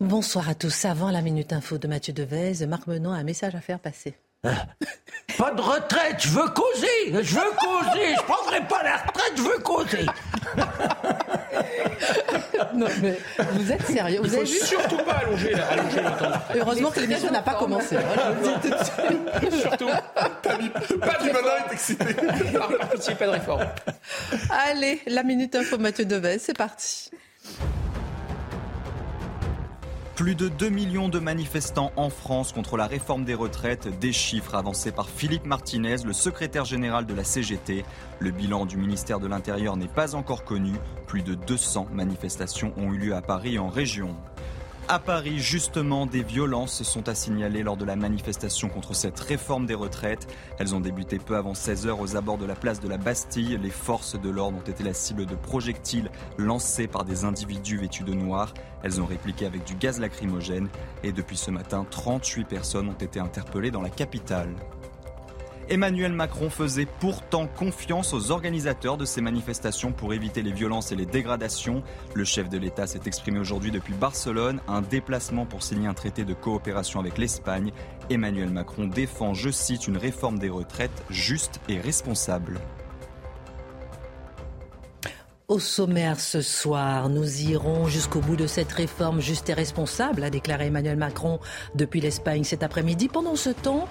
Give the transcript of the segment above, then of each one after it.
Bonsoir à tous. Avant la Minute Info de Mathieu Devez, Marc Menon a un message à faire passer. Pas de retraite, je veux causer, je veux causer, je prendrai pas la retraite, je veux causer. non mais vous êtes sérieux Vous Il faut surtout pas allonger, allonger longtemps. Heureusement que l'émission n'a pas commencé. Hein, je le dis tout de suite. Surtout. Pas du malin est excité. Pas de réforme. Allez, la minute info Mathieu Deves, c'est parti. Plus de 2 millions de manifestants en France contre la réforme des retraites, des chiffres avancés par Philippe Martinez, le secrétaire général de la CGT. Le bilan du ministère de l'Intérieur n'est pas encore connu. Plus de 200 manifestations ont eu lieu à Paris et en région. À Paris, justement, des violences sont à signaler lors de la manifestation contre cette réforme des retraites. Elles ont débuté peu avant 16h aux abords de la place de la Bastille. Les forces de l'ordre ont été la cible de projectiles lancés par des individus vêtus de noir. Elles ont répliqué avec du gaz lacrymogène. Et depuis ce matin, 38 personnes ont été interpellées dans la capitale. Emmanuel Macron faisait pourtant confiance aux organisateurs de ces manifestations pour éviter les violences et les dégradations. Le chef de l'État s'est exprimé aujourd'hui depuis Barcelone, un déplacement pour signer un traité de coopération avec l'Espagne. Emmanuel Macron défend, je cite, une réforme des retraites juste et responsable. Au sommaire ce soir, nous irons jusqu'au bout de cette réforme juste et responsable, a déclaré Emmanuel Macron depuis l'Espagne cet après-midi. Pendant ce temps,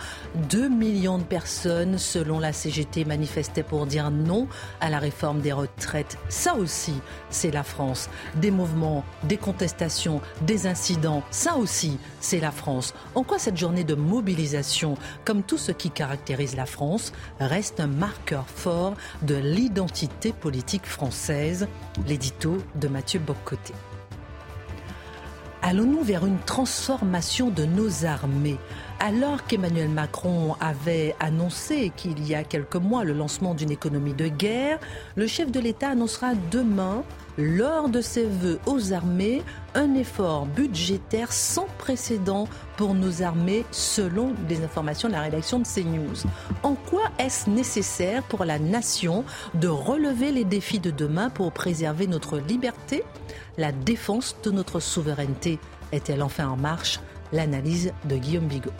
2 millions de personnes, selon la CGT, manifestaient pour dire non à la réforme des retraites. Ça aussi, c'est la France. Des mouvements, des contestations, des incidents, ça aussi, c'est la France. En quoi cette journée de mobilisation, comme tout ce qui caractérise la France, reste un marqueur fort de l'identité politique française? L'édito de Mathieu Boccoté. Allons-nous vers une transformation de nos armées? Alors qu'Emmanuel Macron avait annoncé qu'il y a quelques mois le lancement d'une économie de guerre, le chef de l'État annoncera demain lors de ses vœux aux armées un effort budgétaire sans précédent pour nos armées selon les informations de la rédaction de CNews. En quoi est-ce nécessaire pour la nation de relever les défis de demain pour préserver notre liberté? La défense de notre souveraineté est-elle enfin en marche? L'analyse de Guillaume Bigot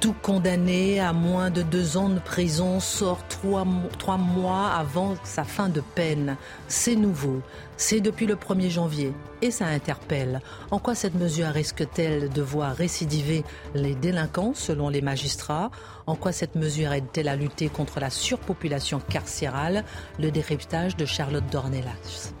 tout condamné à moins de deux ans de prison sort trois, trois, mois avant sa fin de peine. C'est nouveau. C'est depuis le 1er janvier. Et ça interpelle. En quoi cette mesure risque-t-elle de voir récidiver les délinquants selon les magistrats? En quoi cette mesure aide-t-elle à lutter contre la surpopulation carcérale? Le décryptage de Charlotte Dornelas.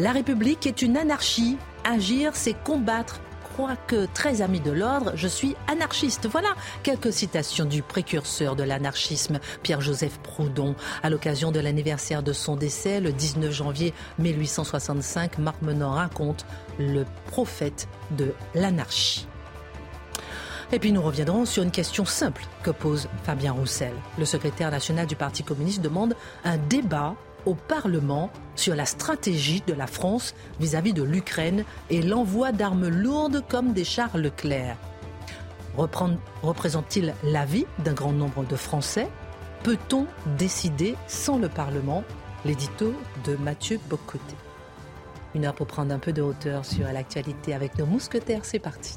La République est une anarchie. Agir, c'est combattre crois que, très ami de l'ordre, je suis anarchiste. Voilà quelques citations du précurseur de l'anarchisme, Pierre-Joseph Proudhon. À l'occasion de l'anniversaire de son décès, le 19 janvier 1865, Marc Menant raconte le prophète de l'anarchie. Et puis nous reviendrons sur une question simple que pose Fabien Roussel. Le secrétaire national du Parti communiste demande un débat au Parlement sur la stratégie de la France vis-à-vis de l'Ukraine et l'envoi d'armes lourdes comme des chars Leclerc. Représente-t-il l'avis d'un grand nombre de Français? Peut-on décider sans le Parlement? L'édito de Mathieu Bocoté. Une heure pour prendre un peu de hauteur sur l'actualité avec nos mousquetaires, c'est parti.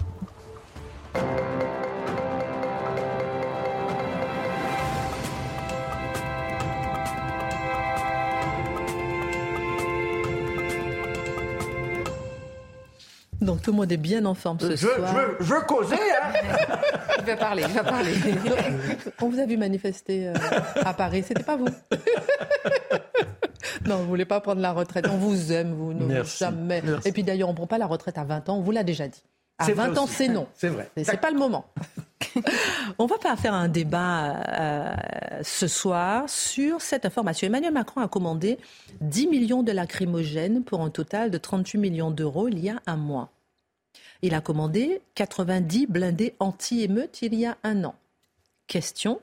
Donc tout le monde est bien en forme ce soir. Je veux, causer, hein Il va parler, il va parler. On vous a vu manifester euh, à Paris, c'était pas vous Non, vous voulez pas prendre la retraite. On vous aime, vous. Non, jamais. Et puis d'ailleurs, on prend pas la retraite à 20 ans, on vous l'a déjà dit. À 20 ans, c'est non. C'est vrai. C'est pas le moment. On va pas faire un débat euh, ce soir sur cette information. Emmanuel Macron a commandé 10 millions de lacrymogènes pour un total de 38 millions d'euros il y a un mois. Il a commandé 90 blindés anti-émeutes il y a un an. Question,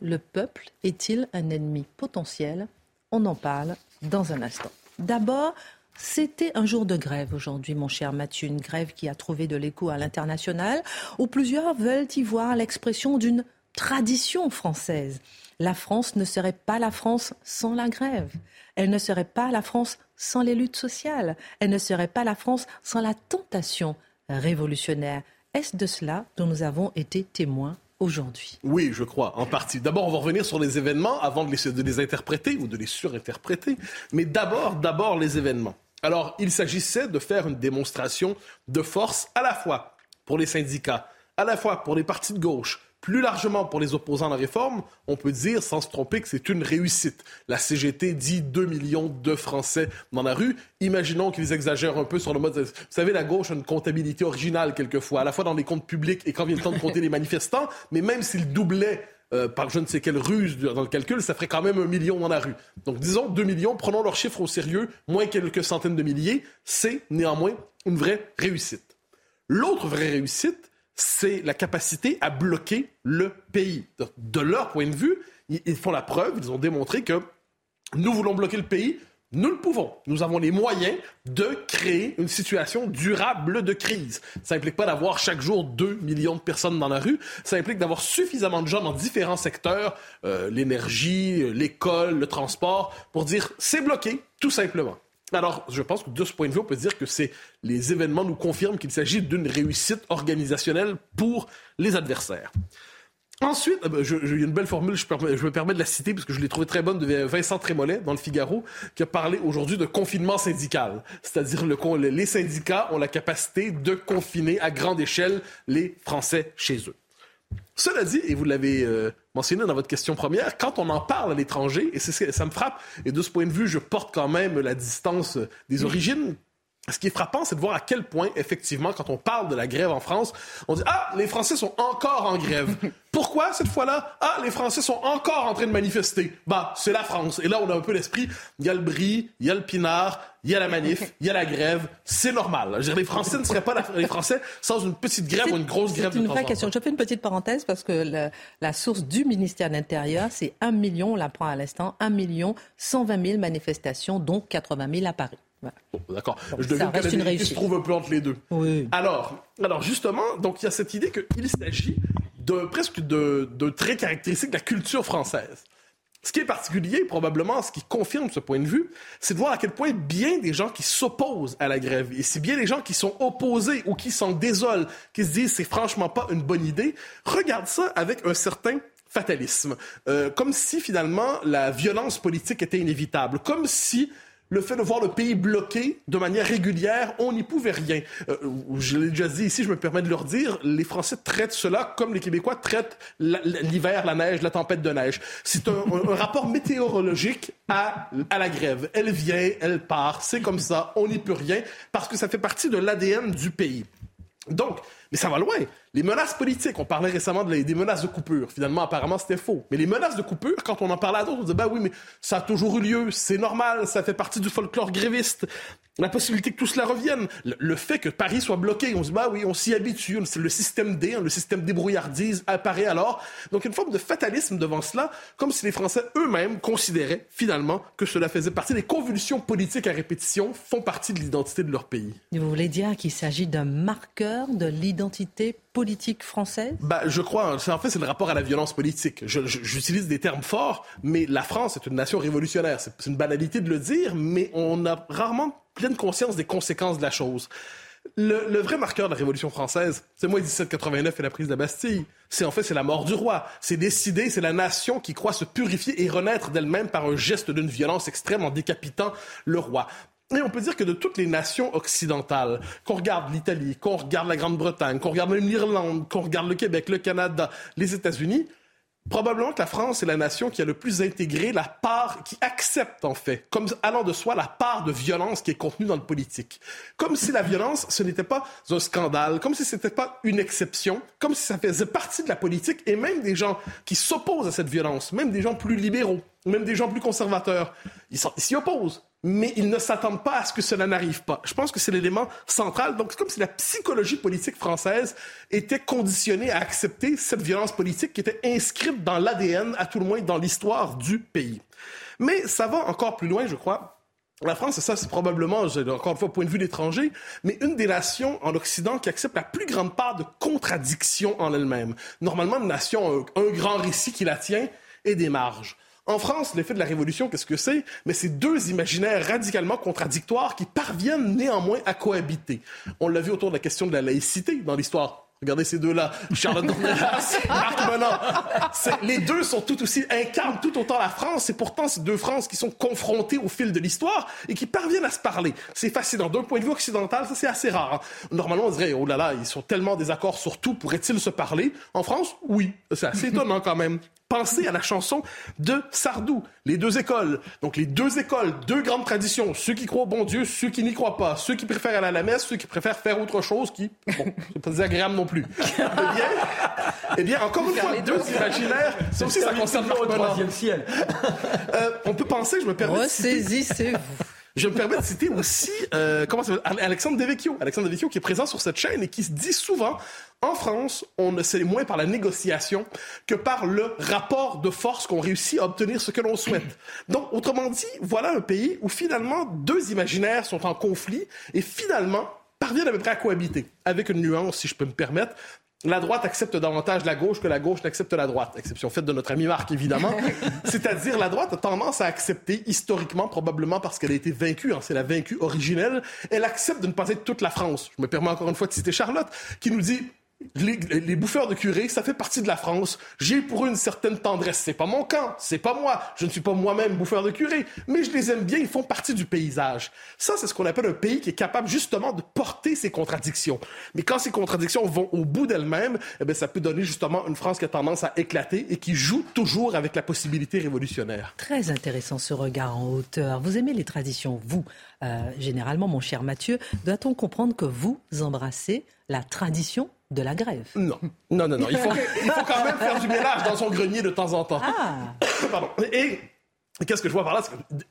le peuple est-il un ennemi potentiel? On en parle dans un instant. D'abord, c'était un jour de grève aujourd'hui, mon cher Mathieu, une grève qui a trouvé de l'écho à l'international, où plusieurs veulent y voir l'expression d'une tradition française. La France ne serait pas la France sans la grève. Elle ne serait pas la France sans les luttes sociales. Elle ne serait pas la France sans la tentation révolutionnaire. Est-ce de cela dont nous avons été témoins aujourd'hui? Oui, je crois, en partie. D'abord, on va revenir sur les événements avant de les, de les interpréter ou de les surinterpréter. Mais d'abord, d'abord les événements. Alors, il s'agissait de faire une démonstration de force à la fois pour les syndicats, à la fois pour les partis de gauche, plus largement pour les opposants à la réforme, on peut dire sans se tromper que c'est une réussite. La CGT dit 2 millions de Français dans la rue. Imaginons qu'ils exagèrent un peu sur le mode... Vous savez, la gauche a une comptabilité originale quelquefois, à la fois dans les comptes publics et quand vient le temps de compter les manifestants, mais même s'ils doublaient euh, par je ne sais quelle ruse dans le calcul, ça ferait quand même un million dans la rue. Donc disons 2 millions, prenons leurs chiffres au sérieux, moins quelques centaines de milliers, c'est néanmoins une vraie réussite. L'autre vraie réussite, c'est la capacité à bloquer le pays. De leur point de vue, ils font la preuve, ils ont démontré que nous voulons bloquer le pays, nous le pouvons. Nous avons les moyens de créer une situation durable de crise. Ça implique pas d'avoir chaque jour 2 millions de personnes dans la rue. Ça implique d'avoir suffisamment de gens dans différents secteurs, euh, l'énergie, l'école, le transport, pour dire c'est bloqué, tout simplement. Alors, je pense que de ce point de vue, on peut dire que c'est les événements nous confirment qu'il s'agit d'une réussite organisationnelle pour les adversaires. Ensuite, il y a une belle formule, je, me permets de la citer parce que je l'ai trouvée très bonne de Vincent Trémollet dans le Figaro, qui a parlé aujourd'hui de confinement syndical. C'est-à-dire le, les syndicats ont la capacité de confiner à grande échelle les Français chez eux. Cela dit, et vous l'avez euh, mentionné dans votre question première, quand on en parle à l'étranger, et ça me frappe, et de ce point de vue, je porte quand même la distance des origines, ce qui est frappant, c'est de voir à quel point, effectivement, quand on parle de la grève en France, on dit Ah, les Français sont encore en grève. Pourquoi cette fois-là? Ah, les Français sont encore en train de manifester. Bah, c'est la France. Et là, on a un peu l'esprit il y a le bris, il y a le pinard, il y a la manif, il y a la grève. C'est normal. Je veux dire, les Français ne seraient pas les Français sans une petite grève ou une grosse grève. C'est une vraie question. Je fais une petite parenthèse parce que la source du ministère de l'Intérieur, c'est 1 million, on l'apprend à l'instant, 1 million 120 000 manifestations, dont 80 000 à Paris. D'accord. je devine que se trouve un peu entre les deux. Alors, alors justement, donc il y a cette idée qu'il s'agit de presque de, de traits caractéristiques de la culture française. Ce qui est particulier, probablement, ce qui confirme ce point de vue, c'est de voir à quel point bien des gens qui s'opposent à la grève, et c'est bien des gens qui sont opposés ou qui s'en désolent, qui se disent c'est franchement pas une bonne idée, regardent ça avec un certain fatalisme, euh, comme si finalement la violence politique était inévitable, comme si le fait de voir le pays bloqué de manière régulière, on n'y pouvait rien. Euh, je l'ai déjà dit ici, je me permets de leur dire, les Français traitent cela comme les Québécois traitent l'hiver, la neige, la tempête de neige. C'est un, rapport météorologique à, à la grève. Elle vient, elle part, c'est comme ça, on n'y peut rien, parce que ça fait partie de l'ADN du pays. Donc, mais ça va loin. Les menaces politiques, on parlait récemment des menaces de coupure. Finalement, apparemment, c'était faux. Mais les menaces de coupure, quand on en parlait à d'autres, on disait, bah oui, mais ça a toujours eu lieu, c'est normal, ça fait partie du folklore gréviste la possibilité que tout cela revienne, le, fait que Paris soit bloqué, on se dit, bah oui, on s'y habitue, le système D, hein, le système débrouillardise apparaît alors. Donc une forme de fatalisme devant cela, comme si les Français eux-mêmes considéraient finalement que cela faisait partie des convulsions politiques à répétition, font partie de l'identité de leur pays. vous voulez dire qu'il s'agit d'un marqueur de l'identité politique française? Bah, Je crois. En fait, c'est le rapport à la violence politique. J'utilise des termes forts, mais la France est une nation révolutionnaire. C'est une banalité de le dire, mais on a rarement pleine conscience des conséquences de la chose. Le, vrai marqueur de la Révolution française, c'est moi 1789 et la prise de la Bastille. C'est en fait c'est la mort du roi. C'est décidé, c'est la nation qui croit se purifier et renaître d'elle-même par un geste d'une violence extrême en décapitant le roi. Et on peut dire que de toutes les nations occidentales, qu'on regarde l'Italie, qu'on regarde la Grande-Bretagne, qu'on regarde l'Irlande, qu'on regarde le Québec, le Canada, les États-Unis, probablement que la France est la nation qui a le plus intégré la part, qui accepte en fait, comme allant de soi, la part de violence qui est contenue dans le politique. Comme si la violence, ce n'était pas un scandale, comme si ce n'était pas une exception, comme si ça faisait partie de la politique, et même des gens qui s'opposent à cette violence, même des gens plus libéraux, même des gens plus conservateurs, ils s'y opposent mais ils ne s'attendent pas à ce que cela n'arrive pas. Je pense que c'est l'élément central. Donc, c'est comme si la psychologie politique française était conditionnée à accepter cette violence politique qui était inscrite dans l'ADN, à tout le moins dans l'histoire du pays. Mais ça va encore plus loin, je crois. La France, ça, c'est probablement, encore une fois, point de vue d'étranger, mais une des nations en Occident qui accepte la plus grande part de contradictions en elle-même. Normalement, une nation a un grand récit qui la tient et des marges. En France, l'effet de la Révolution, qu'est-ce que c'est? Mais c'est deux imaginaires radicalement contradictoires qui parviennent néanmoins à cohabiter. On l'a vu autour de la question de la laïcité dans l'histoire Regardez ces deux-là, Charlotte Dornelas, Marc Menon. Les deux sont tout aussi, incarnent tout autant la France, et pourtant ces deux Frances qui sont confrontées au fil de l'histoire et qui parviennent à se parler. C'est fascinant. D'un point de vue occidental, ça c'est assez rare. Hein. Normalement, on dirait, oh là là, ils sont tellement désaccords sur tout, pourraient-ils se parler? En France, oui. C'est assez étonnant quand même. Pensez à la chanson de Sardou, Les deux écoles. Donc les deux écoles, deux grandes traditions. Ceux qui croient au bon Dieu, ceux qui n'y croient pas. Ceux qui préfèrent aller à la messe, ceux qui préfèrent faire autre chose qui, bon, c'est pas désagréable non plus. eh bien, eh bien encore une fois, deux imaginaires. Ça aussi, ça concerne le troisième ciel. euh, on peut penser, je me permets... Ressaisissez-vous. Je me permets de citer aussi euh, comment Alexandre Devecchio. Alexandre Devecchio qui est présent sur cette chaîne et qui se dit souvent en France, on ne sait moins par la négociation que par le rapport de force qu'on réussit à obtenir ce que l'on souhaite. Donc, autrement dit, voilà un pays où finalement deux imaginaires sont en conflit et finalement parviennent à peu près à cohabiter, avec une nuance, si je peux me permettre la droite accepte davantage la gauche que la gauche n'accepte la droite. Exception faite de notre ami Marc, évidemment. C'est-à-dire, la droite a tendance à accepter, historiquement, probablement parce qu'elle a été vaincue, hein, c'est la vaincue originelle, elle accepte de ne pas être toute la France. Je me permets encore une fois de citer Charlotte, qui nous dit les, bouffeurs de curé, ça fait partie de la France. J'ai pour eux une certaine tendresse. C'est pas mon camp, c'est pas moi. Je ne suis pas moi-même bouffeur de curé, mais je les aime bien, ils font partie du paysage. Ça, c'est ce qu'on appelle un pays qui est capable justement de porter ses contradictions. Mais quand ces contradictions vont au bout d'elles-mêmes, eh ça peut donner justement une France qui a tendance à éclater et qui joue toujours avec la possibilité révolutionnaire. Très intéressant ce regard en hauteur. Vous aimez les traditions, vous, euh, généralement, mon cher Mathieu. Doit-on comprendre que vous embrassez la tradition de la grève. Non, non, non, non. Il faut, il faut quand même faire du ménage dans son grenier de temps en temps. Ah. Pardon. Et Qu'est-ce que je vois par là?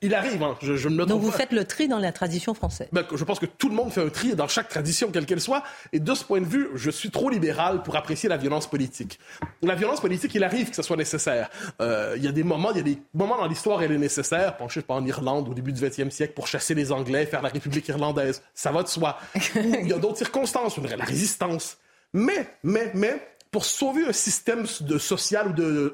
Il arrive, hein, je, je me Donc vous faites le tri dans la tradition française ben, Je pense que tout le monde fait un tri dans chaque tradition, quelle qu'elle soit. Et de ce point de vue, je suis trop libéral pour apprécier la violence politique. La violence politique, il arrive que ce soit nécessaire. Euh, il y a des moments, il y a des moments dans l'histoire, elle est nécessaire. Pensez pas en Irlande au début du 20e siècle pour chasser les Anglais, faire la République irlandaise. Ça va de soi. il y a d'autres circonstances, la résistance. Mais, mais, mais, pour sauver un système de social ou de,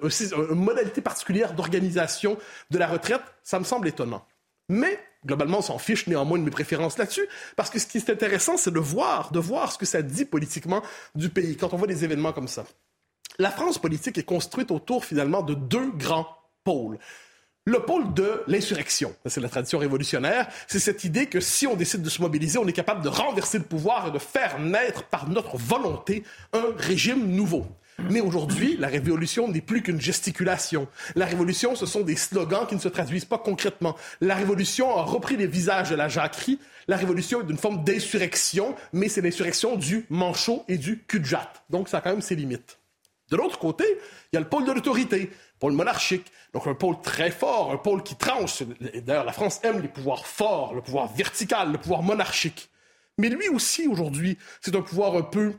une modalité particulière d'organisation de la retraite, ça me semble étonnant. Mais globalement, on s'en fiche néanmoins de mes préférences là-dessus, parce que ce qui est intéressant, c'est de voir, de voir ce que ça dit politiquement du pays quand on voit des événements comme ça. La France politique est construite autour finalement de deux grands pôles le pôle de l'insurrection. C'est la tradition révolutionnaire. C'est cette idée que si on décide de se mobiliser, on est capable de renverser le pouvoir et de faire naître par notre volonté un régime nouveau. Mais aujourd'hui, la révolution n'est plus qu'une gesticulation. La révolution, ce sont des slogans qui ne se traduisent pas concrètement. La révolution a repris les visages de la jacquerie. La révolution est une forme d'insurrection, mais c'est l'insurrection du manchot et du cul Donc ça a quand même ses limites. De l'autre côté, il y a le pôle de l'autorité pôle monarchique. Donc un pôle très fort, un pôle qui tranche. D'ailleurs, la France aime les pouvoirs forts, le pouvoir vertical, le pouvoir monarchique. Mais lui aussi, aujourd'hui, c'est un pouvoir un peu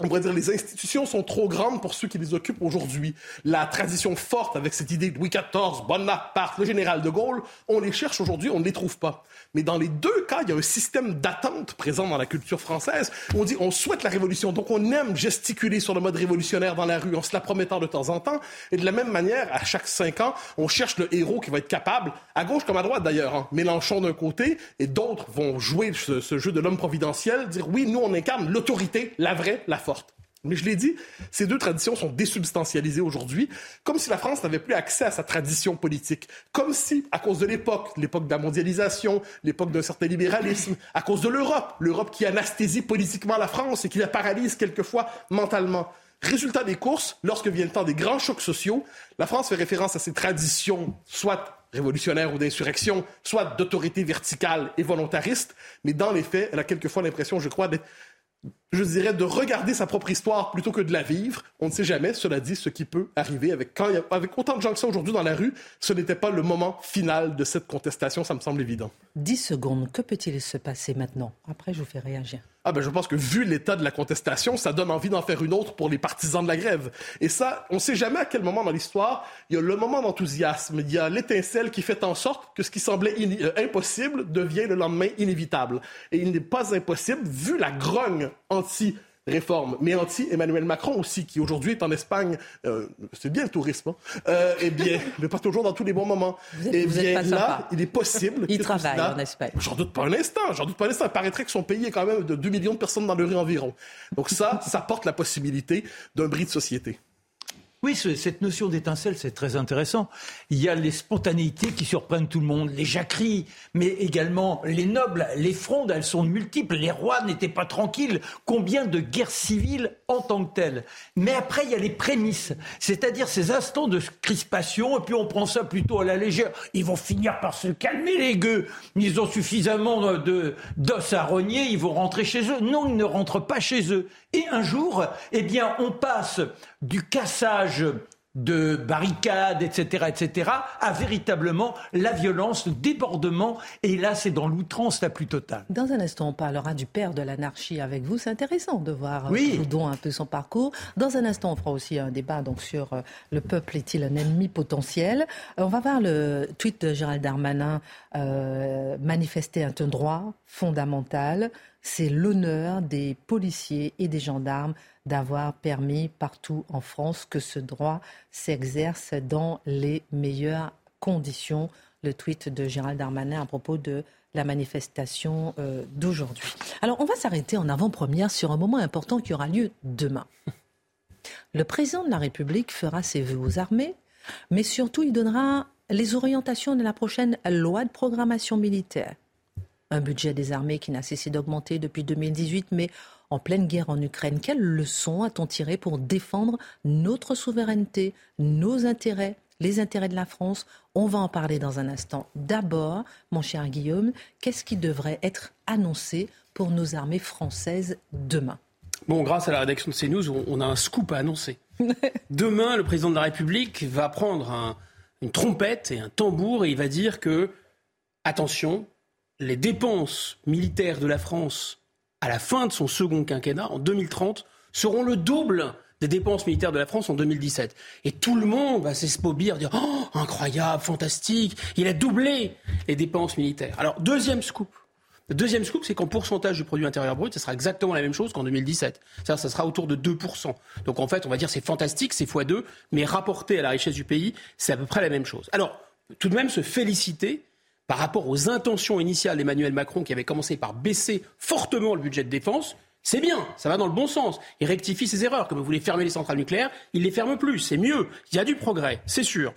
on pourrait dire les institutions sont trop grandes pour ceux qui les occupent aujourd'hui. La tradition forte avec cette idée de Louis XIV, Bonaparte, le général de Gaulle, on les cherche aujourd'hui, on ne les trouve pas. Mais dans les deux cas, il y a un système d'attente présent dans la culture française. On dit on souhaite la révolution, donc on aime gesticuler sur le mode révolutionnaire dans la rue en se la promettant de temps en temps. Et de la même manière, à chaque cinq ans, on cherche le héros qui va être capable, à gauche comme à droite d'ailleurs, hein, Mélenchon d'un côté, et d'autres vont jouer ce, ce jeu de l'homme providentiel, dire oui, nous on incarne l'autorité, la vraie, la Mais je l'ai dit, ces deux traditions sont désubstantialisées aujourd'hui, comme si la France n'avait plus accès à sa tradition politique, comme si, à cause de l'époque, l'époque de la mondialisation, l'époque d'un certain libéralisme, à cause de l'Europe, l'Europe qui anesthésie politiquement la France et qui la paralyse quelquefois mentalement, Résultat des courses, lorsque vient le temps des grands chocs sociaux, la France fait référence à ses traditions, soit révolutionnaires ou d'insurrection, soit d'autorité verticale et volontariste, mais dans les faits, elle a quelquefois l'impression, je crois, d'être je dirais, de regarder sa propre histoire plutôt que de la vivre. On ne sait jamais, cela dit, ce qui peut arriver avec, quand avec autant de gens que ça aujourd'hui dans la rue. Ce n'était pas le moment final de cette contestation, ça me semble évident. 10 secondes, que peut-il se passer maintenant? Après, je vous fais réagir. Ah ben je pense que vu l'état de la contestation, ça donne envie d'en faire une autre pour les partisans de la grève. Et ça, on ne sait jamais à quel moment dans l'histoire, il y a le moment d'enthousiasme, il y a l'étincelle qui fait en sorte que ce qui semblait euh, impossible devient le lendemain inévitable. Et il n'est pas impossible, vu la grogne anti réforme, mais anti-Emmanuel Macron aussi, qui aujourd'hui est en Espagne, euh, c'est bien le tourisme, hein, euh, eh bien, mais pas toujours dans tous les bons moments. Vous êtes, eh bien, là, sympa. il est possible. Il travaille en Espagne. J'en doute pas un instant, j'en doute pas un instant. Il paraîtrait que son pays est quand même de 2 millions de personnes dans le rue environ. Donc ça, ça porte la possibilité d'un bris de société. Oui, cette notion d'étincelle, c'est très intéressant. Il y a les spontanéités qui surprennent tout le monde, les jacqueries, mais également les nobles, les frondes, elles sont multiples. Les rois n'étaient pas tranquilles. Combien de guerres civiles en tant que telles? Mais après, il y a les prémices, c'est-à-dire ces instants de crispation, et puis on prend ça plutôt à la légère. Ils vont finir par se calmer, les gueux. Ils ont suffisamment de, d'os à rogner, ils vont rentrer chez eux. Non, ils ne rentrent pas chez eux. Et un jour, eh bien, on passe du cassage de barricades, etc., etc., à véritablement la violence, le débordement. Et là, c'est dans l'outrance la plus totale. Dans un instant, on parlera du père de l'anarchie avec vous. C'est intéressant de voir oui. Proudhon un peu son parcours. Dans un instant, on fera aussi un débat donc sur euh, le peuple est-il un ennemi potentiel? On va voir le tweet de Gérald Darmanin euh, manifester un droit fondamental. C'est l'honneur des policiers et des gendarmes d'avoir permis partout en France que ce droit s'exerce dans les meilleures conditions. Le tweet de Gérald Darmanin à propos de la manifestation euh, d'aujourd'hui. Alors, on va s'arrêter en avant-première sur un moment important qui aura lieu demain. Le président de la République fera ses vœux aux armées, mais surtout, il donnera les orientations de la prochaine loi de programmation militaire. Un budget des armées qui n'a cessé d'augmenter depuis 2018, mais en pleine guerre en Ukraine. Quelles leçons a-t-on tiré pour défendre notre souveraineté, nos intérêts, les intérêts de la France? On va en parler dans un instant. D'abord, mon cher Guillaume, qu'est-ce qui devrait être annoncé pour nos armées françaises demain? Bon, grâce à la rédaction de CNews, on a un scoop à annoncer. Demain, le président de la République va prendre une trompette et un tambour et il va dire que, attention, les dépenses militaires de la France à la fin de son second quinquennat, en 2030, seront le double des dépenses militaires de la France en 2017. Et tout le monde va s'espobir, dire Oh, incroyable, fantastique, il a doublé les dépenses militaires. Alors, deuxième scoop. Le deuxième scoop, c'est qu'en pourcentage du produit intérieur brut, ce sera exactement la même chose qu'en 2017. C'est-à-dire ça sera autour de 2%. Donc en fait, on va dire c'est fantastique, c'est x2, mais rapporté à la richesse du pays, c'est à peu près la même chose. Alors, tout de même se féliciter par rapport aux intentions initiales d'Emmanuel Macron qui avait commencé par baisser fortement le budget de défense, c'est bien, ça va dans le bon sens. Il rectifie ses erreurs. Comme vous voulez fermer les centrales nucléaires, il les ferme plus. C'est mieux. Il y a du progrès, c'est sûr.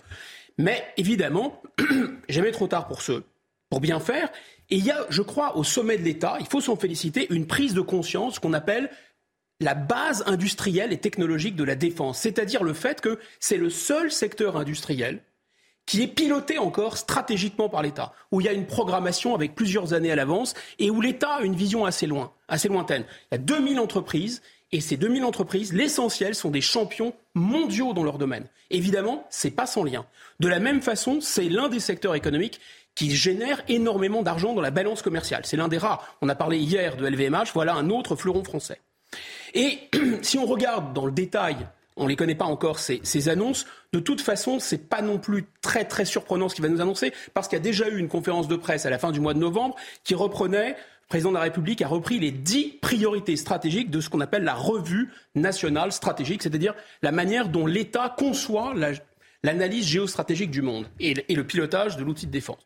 Mais évidemment, jamais trop tard pour pour bien faire. Et il y a, je crois, au sommet de l'État, il faut s'en féliciter, une prise de conscience qu'on appelle la base industrielle et technologique de la défense. C'est-à-dire le fait que c'est le seul secteur industriel qui est piloté encore stratégiquement par l'État, où il y a une programmation avec plusieurs années à l'avance et où l'État a une vision assez loin, assez lointaine. Il y a 2000 entreprises et ces 2000 entreprises, l'essentiel sont des champions mondiaux dans leur domaine. Évidemment, c'est pas sans lien. De la même façon, c'est l'un des secteurs économiques qui génère énormément d'argent dans la balance commerciale. C'est l'un des rares. On a parlé hier de LVMH, voilà un autre fleuron français. Et si on regarde dans le détail on ne les connaît pas encore, ces, ces annonces. De toute façon, ce n'est pas non plus très très surprenant ce qu'il va nous annoncer, parce qu'il y a déjà eu une conférence de presse à la fin du mois de novembre qui reprenait le président de la République a repris les dix priorités stratégiques de ce qu'on appelle la revue nationale stratégique, c'est-à-dire la manière dont l'État conçoit l'analyse géostratégique du monde et, le pilotage de l'outil de défense.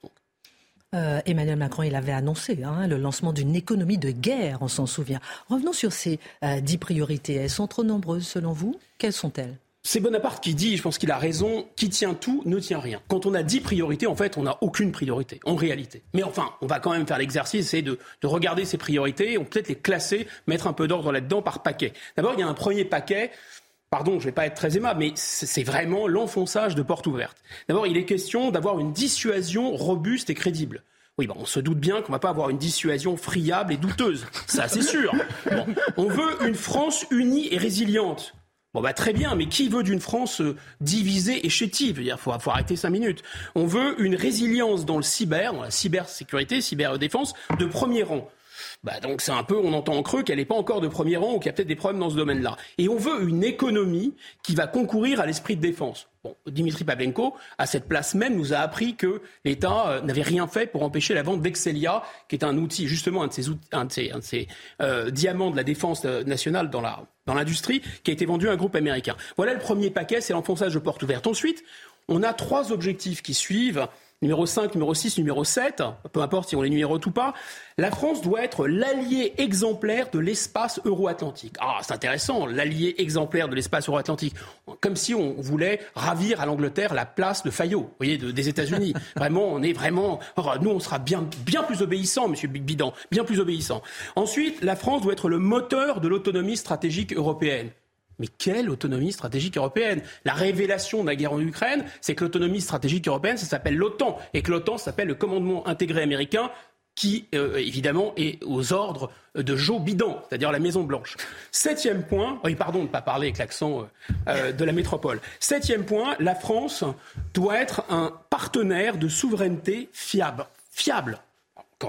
Euh, Emmanuel Macron, il avait annoncé hein, le lancement d'une économie de guerre, on s'en souvient. Revenons sur ces euh, dix priorités. Elles sont trop nombreuses selon vous? Quelles sont-elles? C'est Bonaparte qui dit, je pense qu'il a raison, qui tient tout ne tient rien. Quand on a dix priorités, en fait, on n'a aucune priorité, en réalité. Mais enfin, on va quand même faire l'exercice, c'est de, de, regarder ces priorités, on peut-être les classer, mettre un peu d'ordre là-dedans par paquet. D'abord, il y a un premier paquet pardon, je ne vais pas être très aimable, mais c'est vraiment l'enfonçage de porte ouverte. D'abord, il est question d'avoir une dissuasion robuste et crédible. Oui, on se doute bien qu'on ne va pas avoir une dissuasion friable et douteuse. Ça, c'est sûr. on veut une France unie et résiliente. Bon, bah, très bien, mais qui veut d'une France euh, divisée et chétive? Il faut, faut arrêter cinq minutes. On veut une résilience dans le cyber, dans la cybersécurité, cyberdéfense, de premier rang. Bah donc c'est un peu, on entend en creux qu'elle n'est pas encore de premier rang ou qu'il y a peut-être des problèmes dans ce domaine-là. Et on veut une économie qui va concourir à l'esprit de défense. Bon, Dimitri Pavlenko, à cette place même, nous a appris que l'État euh, n'avait rien fait pour empêcher la vente d'Excelia, qui est un outil, justement, un de ces, un de ces, un de ces euh, diamants de la défense euh, nationale dans la dans l'industrie, qui a été vendu à un groupe américain. Voilà le premier paquet, c'est l'enfonçage de porte ouverte. Ensuite, on a trois objectifs qui suivent numéro 5, numéro 6, numéro 7, peu importe si on les numérote ou pas, la France doit être l'allié exemplaire de l'espace euro-atlantique. Ah, c'est intéressant, l'allié exemplaire de l'espace euro-atlantique. Comme si on voulait ravir à l'Angleterre la place de Fayot, vous voyez, des États-Unis. vraiment, on est vraiment. nous, on sera bien, bien plus obéissant, monsieur Bidan, bien plus obéissant. Ensuite, la France doit être le moteur de l'autonomie stratégique européenne. Mais quelle autonomie stratégique européenne? La révélation de la guerre en Ukraine, c'est que l'autonomie stratégique européenne, ça s'appelle l'OTAN, et que l'OTAN s'appelle le commandement intégré américain, qui, euh, évidemment, est aux ordres de Joe Biden, c'est-à-dire la Maison-Blanche. Septième point, oui, pardon de ne pas parler avec l'accent euh, euh, de la métropole. Septième point, la France doit être un partenaire de souveraineté fiable. Fiable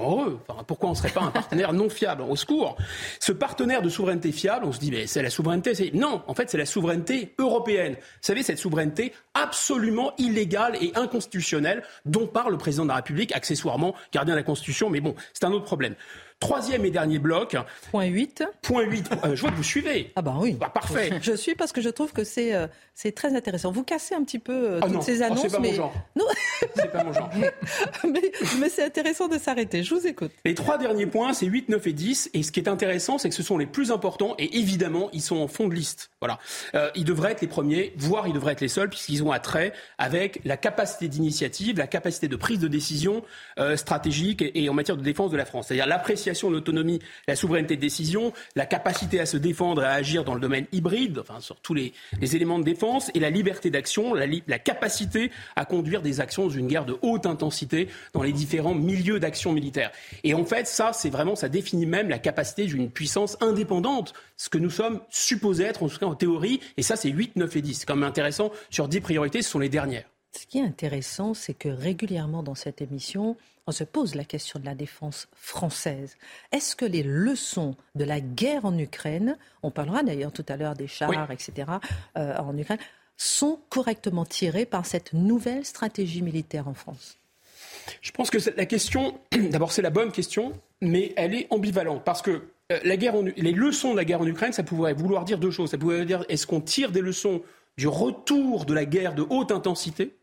heureux. pourquoi on ne serait pas un partenaire non fiable Au secours. Ce partenaire de souveraineté fiable, on se dit, mais c'est la souveraineté. Non, en fait, c'est la souveraineté européenne. Vous savez, cette souveraineté absolument illégale et inconstitutionnelle dont parle le président de la République, accessoirement gardien de la Constitution, mais bon, c'est un autre problème. Troisième et dernier bloc. Point 8. Point 8. Euh, je vois que vous suivez. Ah bah oui. Bah, parfait. Je suis parce que je trouve que c'est euh, c'est très intéressant. Vous cassez un petit peu euh, ah toutes ces ah, annonces. c'est pas mais... mon genre. Non. c'est pas mon genre. mais, mais c'est intéressant de s'arrêter. Je vous écoute. Les trois derniers points, c'est 8, 9 et 10. Et ce qui est intéressant, c'est que ce sont les plus importants. Et évidemment, ils sont en fond de liste. Voilà. ils devraient être les premiers, voire ils devraient être les seuls, puisqu'ils ont attrait avec la capacité d'initiative, la capacité de prise de décision stratégique et, et en matière de défense de la France. C'est-à-dire l'appréciation l'autonomie la souveraineté de décision, la capacité à se défendre et à agir dans le domaine hybride, enfin sur tous les, éléments de défense, et la liberté d'action, la, capacité à conduire des actions dans une guerre de haute intensité dans les différents milieux d'action militaire. Et en fait, ça, c'est vraiment, ça définit même la capacité d'une puissance indépendante, ce que nous sommes supposés être, en tout cas en théorie, et ça, c'est 8, 9 et 10. C'est quand même intéressant. Sur 10 priorités, ce sont les dernières. Ce qui est intéressant, c'est que régulièrement dans cette émission, on se pose la question de la défense française. Est-ce que les leçons de la guerre en Ukraine, on parlera d'ailleurs tout à l'heure des chars, etc., euh, en Ukraine, sont correctement tirées par cette nouvelle stratégie militaire en France? Je pense que la question, d'abord c'est la bonne question, mais elle est ambivalente parce que euh, la guerre les leçons de la guerre en Ukraine, ça pourrait vouloir dire deux choses. Ça pourrait dire est-ce qu'on tire des leçons du retour de la guerre de haute intensité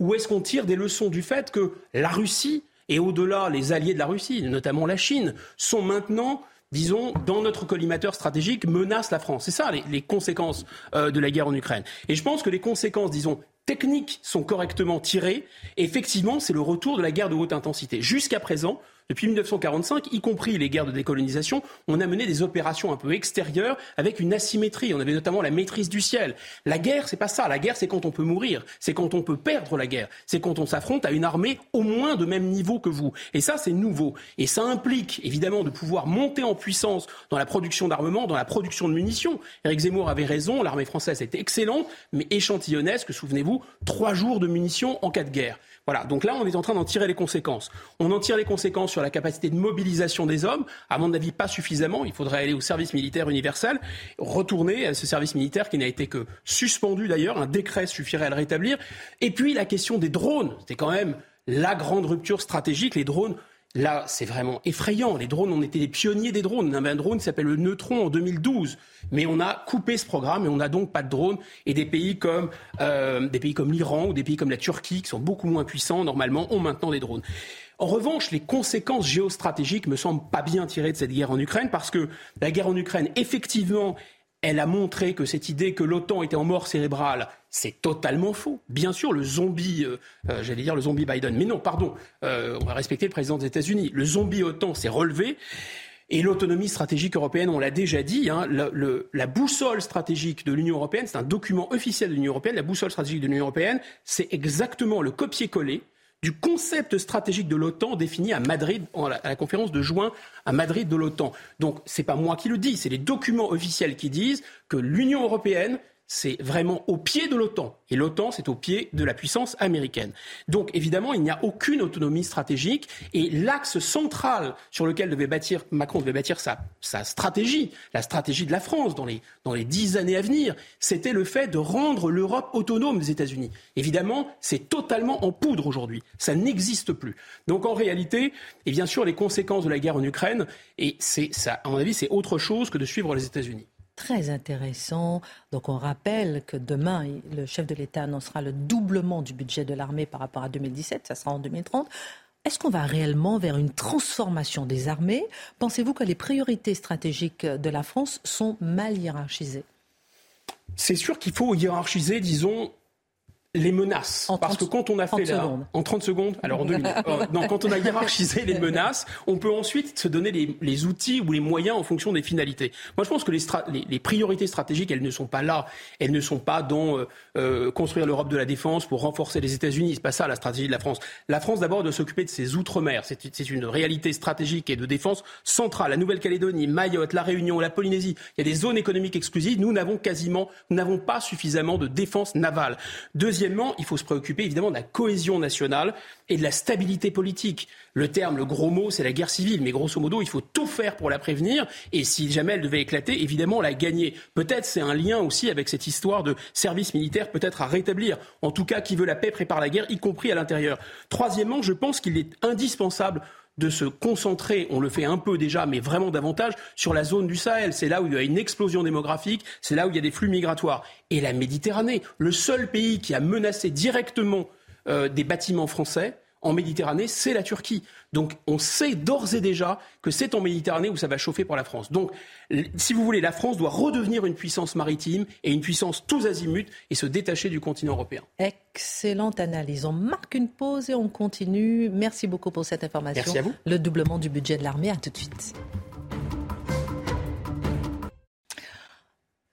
ou est-ce qu'on tire des leçons du fait que la Russie, et au-delà les alliés de la Russie, notamment la Chine, sont maintenant disons, dans notre collimateur stratégique, menacent la France. C'est ça les, conséquences euh, de la guerre en Ukraine. Et je pense que les conséquences, disons, techniques sont correctement tirées. effectivement, c'est le retour de la guerre de haute intensité. Jusqu'à présent, depuis 1945, y compris les guerres de décolonisation, on a mené des opérations un peu extérieures avec une asymétrie. On avait notamment la maîtrise du ciel. La guerre, c'est pas ça. La guerre, c'est quand on peut mourir. C'est quand on peut perdre la guerre. C'est quand on s'affronte à une armée au moins de même niveau que vous. Et ça, c'est nouveau. Et ça implique, évidemment, de pouvoir monter en puissance dans la production d'armement, dans la production de munitions. Éric Zemmour avait raison. L'armée française était excellente, mais échantillonnesque. Souvenez-vous, trois jours de munitions en cas de guerre. Voilà, donc là, on est en train d'en tirer les conséquences. On en tire les conséquences sur la capacité de mobilisation des hommes. À mon avis, pas suffisamment. Il faudrait aller au service militaire universel, retourner à ce service militaire qui n'a été que suspendu d'ailleurs. Un décret suffirait à le rétablir. Et puis la question des drones. C'était quand même la grande rupture stratégique. Les drones Là, c'est vraiment effrayant. Les drones, on était les pionniers des drones. On avait un drone qui s'appelle le Neutron en 2012. Mais on a coupé ce programme et on n'a donc pas de drones. Et des pays comme euh, des pays comme l'Iran ou des pays comme la Turquie, qui sont beaucoup moins puissants normalement, ont maintenant des drones. En revanche, les conséquences géostratégiques me semblent pas bien tirées de cette guerre en Ukraine parce que la guerre en Ukraine, effectivement, elle a montré que cette idée que l'OTAN était en mort cérébrale, c'est totalement faux. Bien sûr, le zombie, euh, euh, j'allais dire le zombie Biden, mais non, pardon, euh, on va respecter le président des États-Unis. Le zombie OTAN s'est relevé. Et l'autonomie stratégique européenne, on l'a déjà dit, hein, la boussole stratégique de l'Union européenne, c'est un document officiel de l'Union européenne. La boussole stratégique de l'Union européenne, c'est exactement le copier-coller du concept stratégique de l'OTAN défini à Madrid, à la conférence de juin à Madrid de l'OTAN. Donc, c'est pas moi qui le dis, c'est les documents officiels qui disent que l'Union européenne c'est vraiment au pied de l'OTAN. Et l'OTAN, c'est au pied de la puissance américaine. Donc, évidemment, il n'y a aucune autonomie stratégique. Et l'axe central sur lequel devait bâtir, Macron devait bâtir sa, stratégie, la stratégie de la France dans les, dix années à venir, c'était le fait de rendre l'Europe autonome des États-Unis. Évidemment, c'est totalement en poudre aujourd'hui. Ça n'existe plus. Donc, en réalité, et bien sûr, les conséquences de la guerre en Ukraine, à mon avis, c'est autre chose que de suivre les États-Unis très intéressant. Donc on rappelle que demain, le chef de l'État annoncera le doublement du budget de l'armée par rapport à 2017, ça sera en 2030. Est-ce qu'on va réellement vers une transformation des armées? Pensez-vous que les priorités stratégiques de la France sont mal hiérarchisées? C'est sûr qu'il faut hiérarchiser, disons, les menaces. Parce que quand on a fait la... En 30 secondes Alors en deux minutes. Euh, non, quand on a hiérarchisé les menaces, on peut ensuite se donner les, les, outils ou les moyens en fonction des finalités. Moi, je pense que les, les, les priorités stratégiques, elles ne sont pas là. Elles ne sont pas dans euh, euh construire l'Europe de la défense pour renforcer les États-Unis. C'est pas ça la stratégie de la France. La France, d'abord, doit s'occuper de ses outre-mer. C'est une réalité stratégique et de défense centrale. La Nouvelle-Calédonie, Mayotte, la Réunion, la Polynésie. Il y a des zones économiques exclusives. Nous n'avons quasiment, nous n'avons pas suffisamment de défense navale. Deuxième Deuxièmement, il faut se préoccuper évidemment de la cohésion nationale et de la stabilité politique. Le terme, le gros mot, c'est la guerre civile, mais grosso modo, il faut tout faire pour la prévenir et si jamais elle devait éclater, évidemment, la gagner. Peut-être c'est un lien aussi avec cette histoire de service militaire peut-être à rétablir. En tout cas, qui veut la paix prépare la guerre, y compris à l'intérieur. Troisièmement, je pense qu'il est indispensable de se concentrer, on le fait un peu déjà, mais vraiment davantage, sur la zone du Sahel. C'est là où il y a une explosion démographique, c'est là où il y a des flux migratoires. Et la Méditerranée, le seul pays qui a menacé directement euh, des bâtiments français, en Méditerranée, c'est la Turquie. Donc on sait d'ores et déjà que c'est en Méditerranée où ça va chauffer pour la France. Donc si vous voulez, la France doit redevenir une puissance maritime et une puissance tous azimuts et se détacher du continent européen. Excellente analyse. On marque une pause et on continue. Merci beaucoup pour cette information. Merci à vous. Le doublement du budget de l'armée, à tout de suite.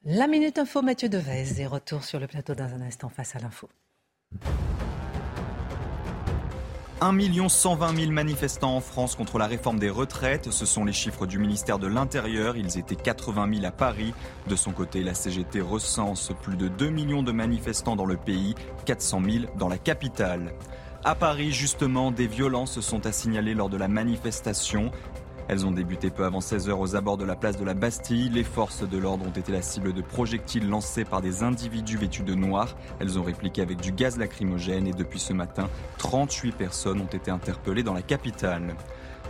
La Minute Info, Mathieu Devez, et retour sur le plateau dans un instant face à l'info. 1 120 000 manifestants en France contre la réforme des retraites. Ce sont les chiffres du ministère de l'Intérieur. Ils étaient 80 000 à Paris. De son côté, la CGT recense plus de 2 millions de manifestants dans le pays, 400 000 dans la capitale. À Paris, justement, des violences sont à signaler lors de la manifestation. Elles ont débuté peu avant 16 heures aux abords de la place de la Bastille. Les forces de l'ordre ont été la cible de projectiles lancés par des individus vêtus de noir. Elles ont répliqué avec du gaz lacrymogène et depuis ce matin, 38 personnes ont été interpellées dans la capitale.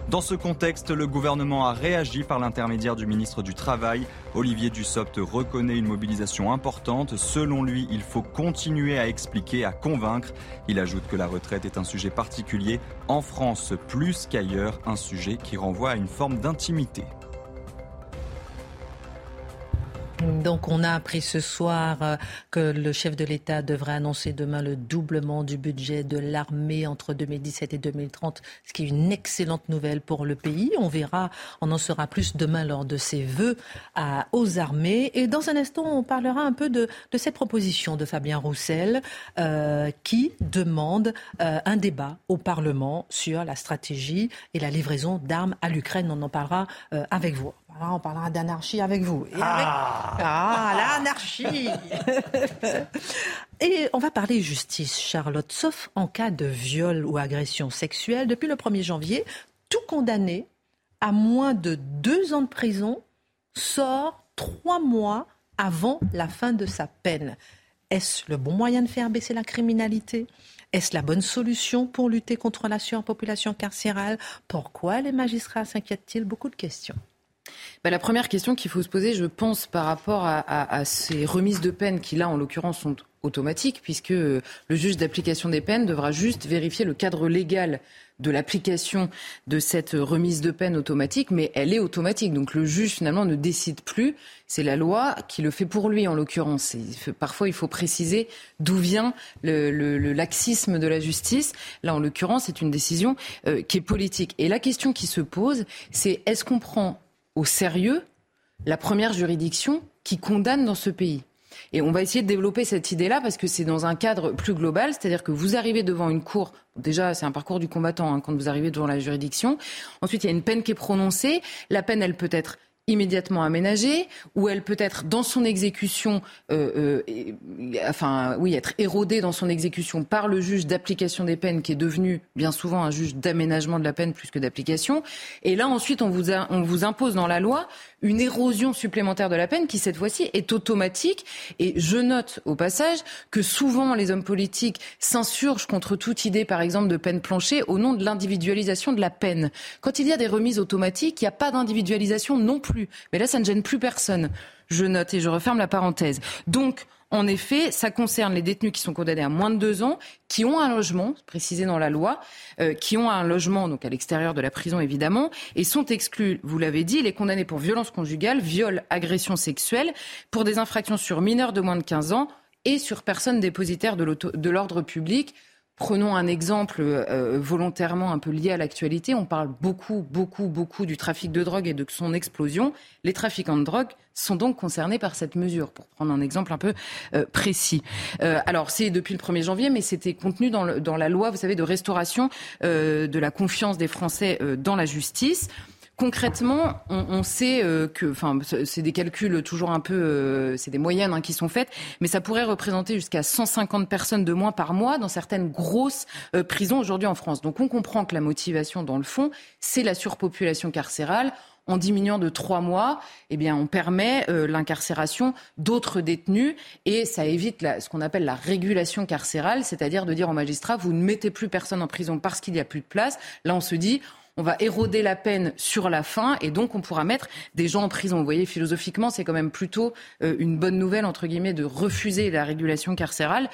Dans ce contexte, le gouvernement a réagi par l'intermédiaire du ministre du Travail. Olivier Dussopt reconnaît une mobilisation importante. Selon lui, il faut continuer à expliquer, à convaincre. Il ajoute que la retraite est un sujet particulier, en France plus qu'ailleurs, un sujet qui renvoie à une forme d'intimité. Donc on a appris ce soir euh, que le chef de l'État devrait annoncer demain le doublement du budget de l'armée entre 2017 et 2030, ce qui est une excellente nouvelle pour le pays. On verra, on en saura plus demain lors de ses vœux aux armées. Et dans un instant, on parlera un peu de, cette proposition de Fabien Roussel euh, qui demande euh, un débat au Parlement sur la stratégie et la livraison d'armes à l'Ukraine. On en parlera avec vous on parlera d'anarchie avec vous. ah, ah l'anarchie Et on va parler justice, Charlotte, sauf en cas de viol ou agression sexuelle. Depuis le 1er janvier, tout condamné à moins de deux ans de prison sort trois mois avant la fin de sa peine. Est-ce le bon moyen de faire baisser la criminalité? Est-ce la bonne solution pour lutter contre la surpopulation carcérale? Pourquoi les magistrats s'inquiètent-ils? Beaucoup de questions. Bah, la première question qu'il faut se poser, je pense, par rapport à, ces remises de peine qui, là, en l'occurrence, sont automatiques, puisque le juge d'application des peines devra juste vérifier le cadre légal de l'application de cette remise de peine automatique, mais elle est automatique. Donc le juge finalement ne décide plus. C'est la loi qui le fait pour lui en l'occurrence. Parfois il faut préciser d'où vient le, laxisme de la justice. Là en l'occurrence c'est une décision euh, qui est politique. Et la question qui se pose, c'est est-ce qu'on prend au sérieux la première juridiction qui condamne dans ce pays. Et on va essayer de développer cette idée-là parce que c'est dans un cadre plus global, c'est-à-dire que vous arrivez devant une cour. Déjà, c'est un parcours du combattant hein, quand vous arrivez devant la juridiction. Ensuite, il y a une peine qui est prononcée. La peine, elle peut être immédiatement aménagée, ou elle peut être dans son exécution, euh, euh, enfin oui, être érodée dans son exécution par le juge d'application des peines qui est devenu bien souvent un juge d'aménagement de la peine plus que d'application. Et là ensuite on vous, on vous impose dans la loi une érosion supplémentaire de la peine qui, cette fois-ci, est automatique. Et je note au passage que souvent les hommes politiques s'insurgent contre toute idée, par exemple, de peine planchée au nom de l'individualisation de la peine. Quand il y a des remises automatiques, il n'y a pas d'individualisation non plus. Mais là, ça ne gêne plus personne. Je note et je referme la parenthèse. Donc, en effet, ça concerne les détenus qui sont condamnés à moins de deux ans, qui ont un logement, précisé dans la loi, euh, qui ont un logement donc à l'extérieur de la prison évidemment, et sont exclus, vous l'avez dit, les condamnés pour violence conjugale, viol, agression sexuelle, pour des infractions sur mineurs de moins de 15 ans et sur personnes dépositaires de l'ordre public Prenons un exemple euh, volontairement un peu lié à l'actualité. On parle beaucoup, beaucoup, beaucoup du trafic de drogue et de son explosion. Les trafiquants de drogue sont donc concernés par cette mesure, pour prendre un exemple un peu euh, précis. Euh, alors, c'est depuis le 1er janvier, mais c'était contenu dans, la loi, vous savez, de restauration de la confiance des Français dans la justice. Concrètement, on, sait euh, que, enfin, c'est des calculs toujours un peu, euh, c'est des moyennes hein, qui sont faites, mais ça pourrait représenter jusqu'à 150 personnes de moins par mois dans certaines grosses euh, prisons aujourd'hui en France. Donc on comprend que la motivation, dans le fond, c'est la surpopulation carcérale en diminuant de trois mois, eh bien, on permet l'incarcération d'autres détenus et ça évite ce qu'on appelle la régulation carcérale, c'est-à-dire de dire aux magistrats, vous ne mettez plus personne en prison parce qu'il n'y a plus de place. Là, on se dit, on va éroder la peine sur la fin et donc on pourra mettre des gens en prison. Vous voyez, philosophiquement, c'est quand même plutôt euh, une bonne nouvelle, entre guillemets, de refuser la régulation carcérale.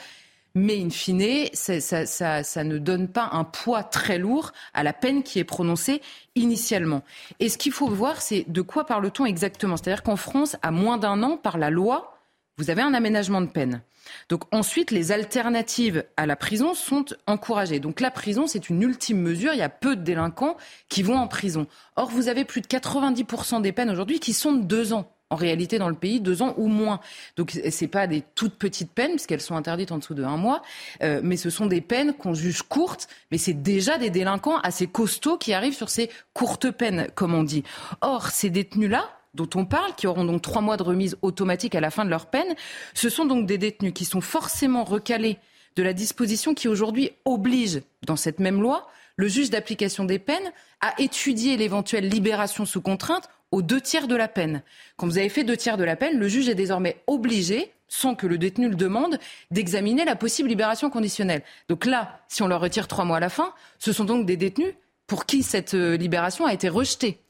Mais in fine, ça, ça, ne donne pas un poids très lourd à la peine qui est prononcée initialement. Et ce qu'il faut voir, c'est de quoi parle-t-on exactement? C'est-à-dire qu'en France, à moins d'un an, par la loi, vous avez un aménagement de peine. Donc ensuite, les alternatives à la prison sont encouragées. Donc la prison, c'est une ultime mesure. Il y a peu de délinquants qui vont en prison. Or, vous avez plus de 90% des peines aujourd'hui qui sont de deux ans en réalité dans le pays, deux ans ou moins. Donc ce pas des toutes petites peines, puisqu'elles sont interdites en dessous de un mois, euh, mais ce sont des peines qu'on juge courtes, mais c'est déjà des délinquants assez costauds qui arrivent sur ces courtes peines, comme on dit. Or, ces détenus-là, dont on parle, qui auront donc trois mois de remise automatique à la fin de leur peine, ce sont donc des détenus qui sont forcément recalés de la disposition qui aujourd'hui oblige, dans cette même loi, le juge d'application des peines à étudier l'éventuelle libération sous contrainte aux deux tiers de la peine. Quand vous avez fait deux tiers de la peine, le juge est désormais obligé, sans que le détenu le demande, d'examiner la possible libération conditionnelle. Donc là, si on leur retire trois mois à la fin, ce sont donc des détenus pour qui cette euh, libération a été rejetée.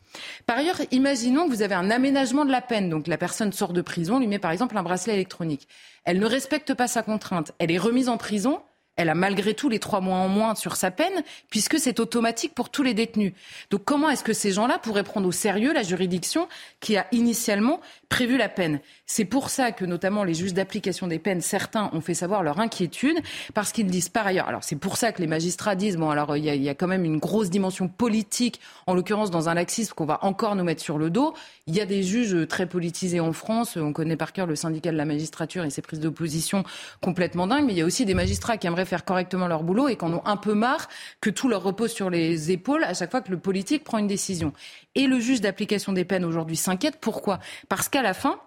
Par ailleurs, imaginons que vous avez un aménagement de la peine. Donc la personne sort de prison, lui met par exemple un bracelet électronique. Elle ne respecte pas sa contrainte. Elle est remise en prison. Elle a malgré tout les trois mois en moins sur sa peine, puisque c'est automatique pour tous les détenus. Donc comment est-ce que ces gens-là pourraient prendre au sérieux la juridiction qui a initialement prévu la peine? C'est pour ça que notamment les juges d'application des peines, certains ont fait savoir leur inquiétude, parce qu'ils disent par ailleurs, alors c'est pour ça que les magistrats disent, bon alors il y, a, il y a quand même une grosse dimension politique, en l'occurrence dans un laxisme qu'on va encore nous mettre sur le dos. Il y a des juges très politisés en France, on connaît par cœur le syndicat de la magistrature et ses prises d'opposition complètement dingues, mais il y a aussi des magistrats qui aimeraient faire correctement leur boulot et qu'en ont un peu marre que tout leur repose sur les épaules à chaque fois que le politique prend une décision. Et le juge d'application des peines aujourd'hui s'inquiète. Pourquoi? Parce qu'à la fin,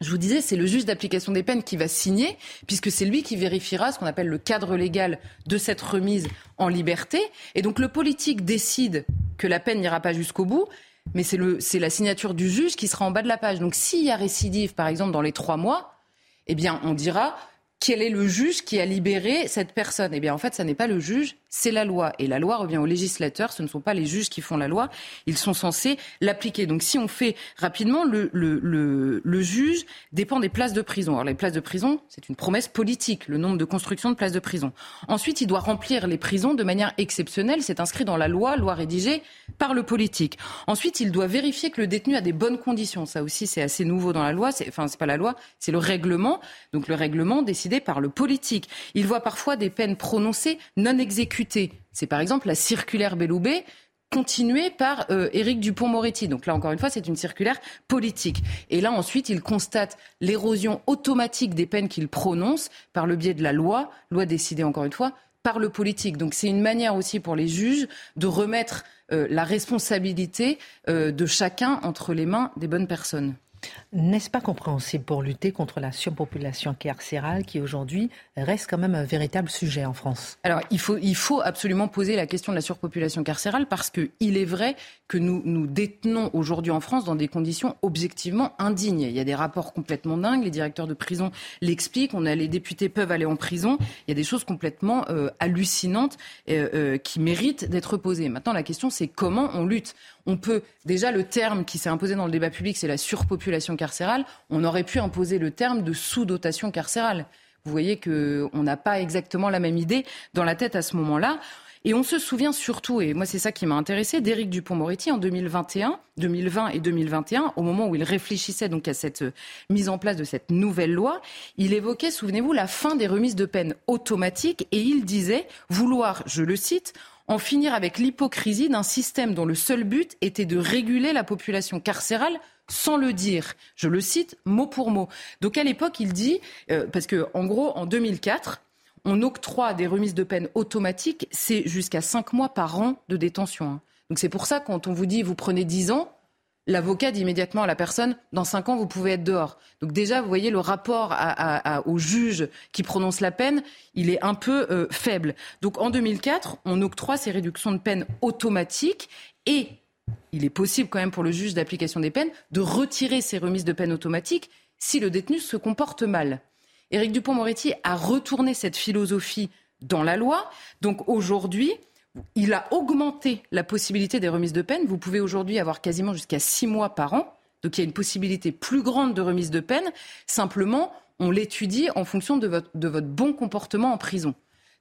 je vous disais, c'est le juge d'application des peines qui va signer, puisque c'est lui qui vérifiera ce qu'on appelle le cadre légal de cette remise en liberté. Et donc le politique décide que la peine n'ira pas jusqu'au bout, mais c'est la signature du juge qui sera en bas de la page. Donc s'il y a récidive, par exemple, dans les trois mois, eh bien on dira quel est le juge qui a libéré cette personne? Eh bien, en fait, ça n'est pas le juge, c'est la loi. Et la loi revient au législateur. Ce ne sont pas les juges qui font la loi. Ils sont censés l'appliquer. Donc, si on fait rapidement, le, juge dépend des places de prison. Alors, les places de prison, c'est une promesse politique, le nombre de constructions de places de prison. Ensuite, il doit remplir les prisons de manière exceptionnelle. C'est inscrit dans la loi, loi rédigée par le politique. Ensuite, il doit vérifier que le détenu a des bonnes conditions. Ça aussi, c'est assez nouveau dans la loi. Enfin, c'est pas la loi, c'est le règlement. Donc, le règlement décidé par le politique. Il voit parfois des peines prononcées non exécutées c'est par exemple la circulaire Belloubet continué par euh, Éric Dupont-Moretti. Donc là, encore une fois, c'est une circulaire politique. Et là, ensuite, il constate l'érosion automatique des peines qu'il prononce par le biais de la loi, loi décidée, encore une fois, par le politique. Donc c'est une manière aussi pour les juges de remettre euh, la responsabilité euh, de chacun entre les mains des bonnes personnes. N'est-ce pas compréhensible pour lutter contre la surpopulation carcérale qui aujourd'hui reste quand même un véritable sujet en France? Alors il faut, absolument poser la question de la surpopulation carcérale parce qu'il est vrai que nous nous détenons aujourd'hui en France dans des conditions objectivement indignes. Il y a des rapports complètement dingues, les directeurs de prison l'expliquent, on a, les députés peuvent aller en prison, il y a des choses complètement euh, hallucinantes euh, euh, qui méritent d'être posées. Maintenant la question c'est comment on lutte? On peut déjà le terme qui s'est imposé dans le débat public, c'est la surpopulation carcérale. On aurait pu imposer le terme de sous-dotation carcérale. Vous voyez qu'on n'a pas exactement la même idée dans la tête à ce moment-là. Et on se souvient surtout, et moi c'est ça qui m'a intéressé, d'Éric Dupont-Moretti en 2021, 2020 et 2021, au moment où il réfléchissait donc à cette euh, mise en place de cette nouvelle loi, il évoquait, souvenez-vous, la fin des remises de peine automatiques et il disait vouloir, je le cite, en finir avec l'hypocrisie d'un système dont le seul but était de réguler la population carcérale sans le dire. Je le cite mot pour mot. Donc à l'époque, il dit, euh, parce que en gros, en 2004, on octroie des remises de peine automatiques, c'est jusqu'à 5 mois par an de détention. Hein. Donc c'est pour ça, quand on vous dit vous prenez 10 ans, l'avocat dit immédiatement à la personne, dans cinq ans, vous pouvez être dehors. Donc déjà, vous voyez, le rapport au juge qui prononce la peine, il est un peu euh, faible. Donc en 2004, on octroie ces réductions de peine automatiques et il est possible quand même pour le juge d'application des peines de retirer ces remises de peine automatiques si le détenu se comporte mal. Éric Dupont-Moretti a retourné cette philosophie dans la loi. Donc aujourd'hui, il a augmenté la possibilité des remises de peine. Vous pouvez aujourd'hui avoir quasiment jusqu'à six mois par an. Donc il y a une possibilité plus grande de remise de peine. Simplement, on l'étudie en fonction de votre, bon comportement en prison.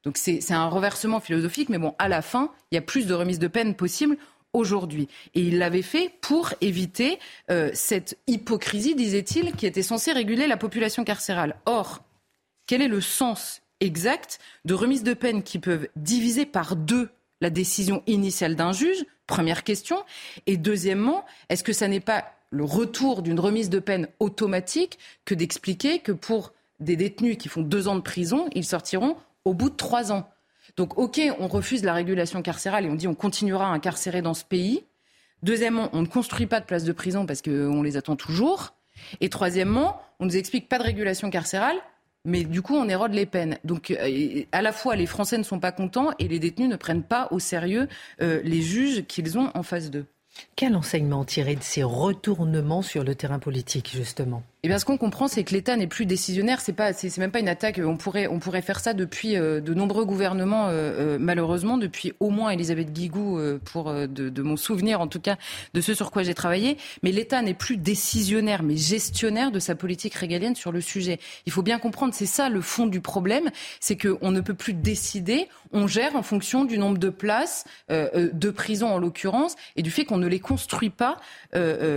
Donc c'est un reversement philosophique, mais bon, à la fin, il y a plus de remises de peine possibles aujourd'hui. Et il l'avait fait pour éviter euh, cette hypocrisie, disait-il, qui était censée réguler la population carcérale. Or, quel est le sens exact de remises de peine qui peuvent diviser par deux la décision initiale d'un juge Première question. Et deuxièmement, est-ce que ça n'est pas le retour d'une remise de peine automatique que d'expliquer que pour des détenus qui font deux ans de prison, ils sortiront au bout de trois ans? Donc, OK, on refuse la régulation carcérale et on dit on continuera à incarcérer dans ce pays. Deuxièmement, on ne construit pas de places de prison parce qu'on les attend toujours. Et troisièmement, on nous explique pas de régulation carcérale mais du coup, on érode les peines. Donc, euh, à la fois, les Français ne sont pas contents et les détenus ne prennent pas au sérieux euh, les juges qu'ils ont en face d'eux. Quel enseignement tirer de ces retournements sur le terrain politique, justement? Eh bien, ce qu'on comprend, c'est que l'État n'est plus décisionnaire. C'est pas, c'est même pas une attaque. On pourrait, on pourrait faire ça depuis euh, de nombreux gouvernements, euh, euh, malheureusement, depuis au moins Elisabeth Guigou, pour de, de, mon souvenir, en tout cas, de ce sur quoi j'ai travaillé. Mais l'État n'est plus décisionnaire, mais gestionnaire de sa politique régalienne sur le sujet. Il faut bien comprendre, c'est ça le fond du problème, c'est qu'on ne peut plus décider. On gère en fonction du nombre de places de prison, en l'occurrence, et du fait qu'on ne les construit pas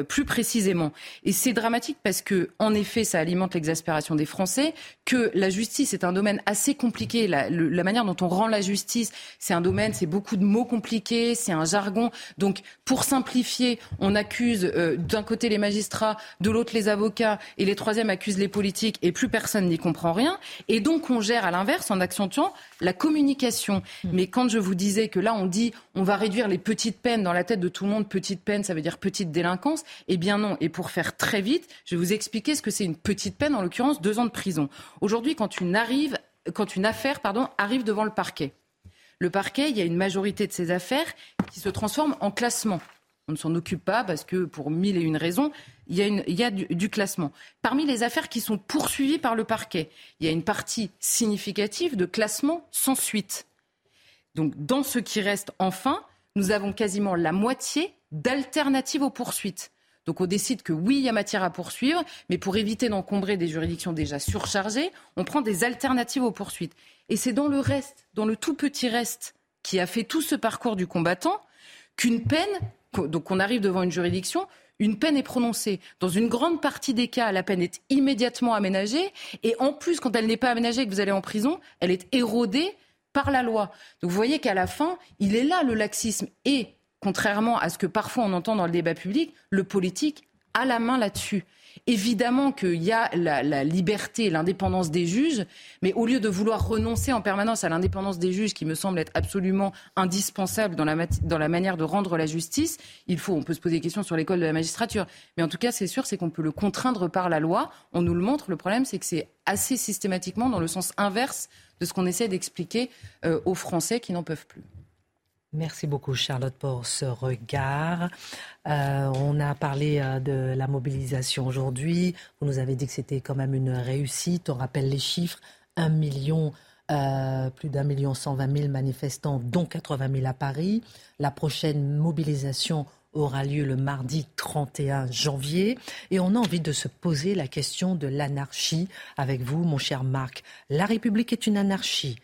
plus précisément. Et c'est dramatique parce que en effet, ça alimente l'exaspération des Français, que la justice est un domaine assez compliqué. La, manière dont on rend la justice, c'est un domaine, c'est beaucoup de mots compliqués, c'est un jargon. Donc, pour simplifier, on accuse euh, d'un côté les magistrats, de l'autre les avocats, et les troisièmes accusent les politiques, et plus personne n'y comprend rien. Et donc, on gère à l'inverse en accentuant la communication. Mmh. Mais quand je vous disais que là, on dit on va réduire les petites peines dans la tête de tout le monde, petite peine, ça veut dire petite délinquance, eh bien non. Et pour faire très vite, je vais vous expliquer ce que c'est une petite peine, en l'occurrence deux ans de prison. Aujourd'hui, quand une, affaire arrive devant le parquet, le parquet, il y a une majorité de ces affaires qui se transforment en classement. On ne s'en occupe pas parce que pour mille et une raisons, il y a, il y a du, du, classement. Parmi les affaires qui sont poursuivies par le parquet, il y a une partie significative de classement sans suite. Donc dans ce qui reste enfin, nous avons quasiment la moitié d'alternatives aux poursuites. Donc on décide que oui, il y a matière à poursuivre, mais pour éviter d'encombrer des juridictions déjà surchargées, on prend des alternatives aux poursuites. Et c'est dans le reste, dans le tout petit reste, qui a fait tout ce parcours du combattant, qu'une peine, donc on arrive devant une juridiction, une peine est prononcée. Dans une grande partie des cas, la peine est immédiatement aménagée. Et en plus, quand elle n'est pas aménagée et que vous allez en prison, elle est érodée par la loi. Donc vous voyez qu'à la fin, il est là le laxisme. Et contrairement à ce que parfois on entend dans le débat public, le politique a la main là-dessus. Évidemment qu'il y a la, liberté et l'indépendance des juges, mais au lieu de vouloir renoncer en permanence à l'indépendance des juges, qui me semble être absolument indispensable dans la, manière de rendre la justice, il faut, on peut se poser des questions sur l'école de la magistrature, mais en tout cas, c'est sûr, c'est qu'on peut le contraindre par la loi. On nous le montre. Le problème, c'est que c'est assez systématiquement dans le sens inverse de ce qu'on essaie d'expliquer euh, aux Français qui n'en peuvent plus. Merci beaucoup Charlotte pour ce regard. Euh, on a parlé euh, de la mobilisation aujourd'hui. Vous nous avez dit que c'était quand même une réussite. On rappelle les chiffres. Un million, euh, plus d'un million cent vingt mille manifestants, dont 80 000 à Paris. La prochaine mobilisation aura lieu le mardi 31 janvier. Et on a envie de se poser la question de l'anarchie avec vous, mon cher Marc. La République est une anarchie.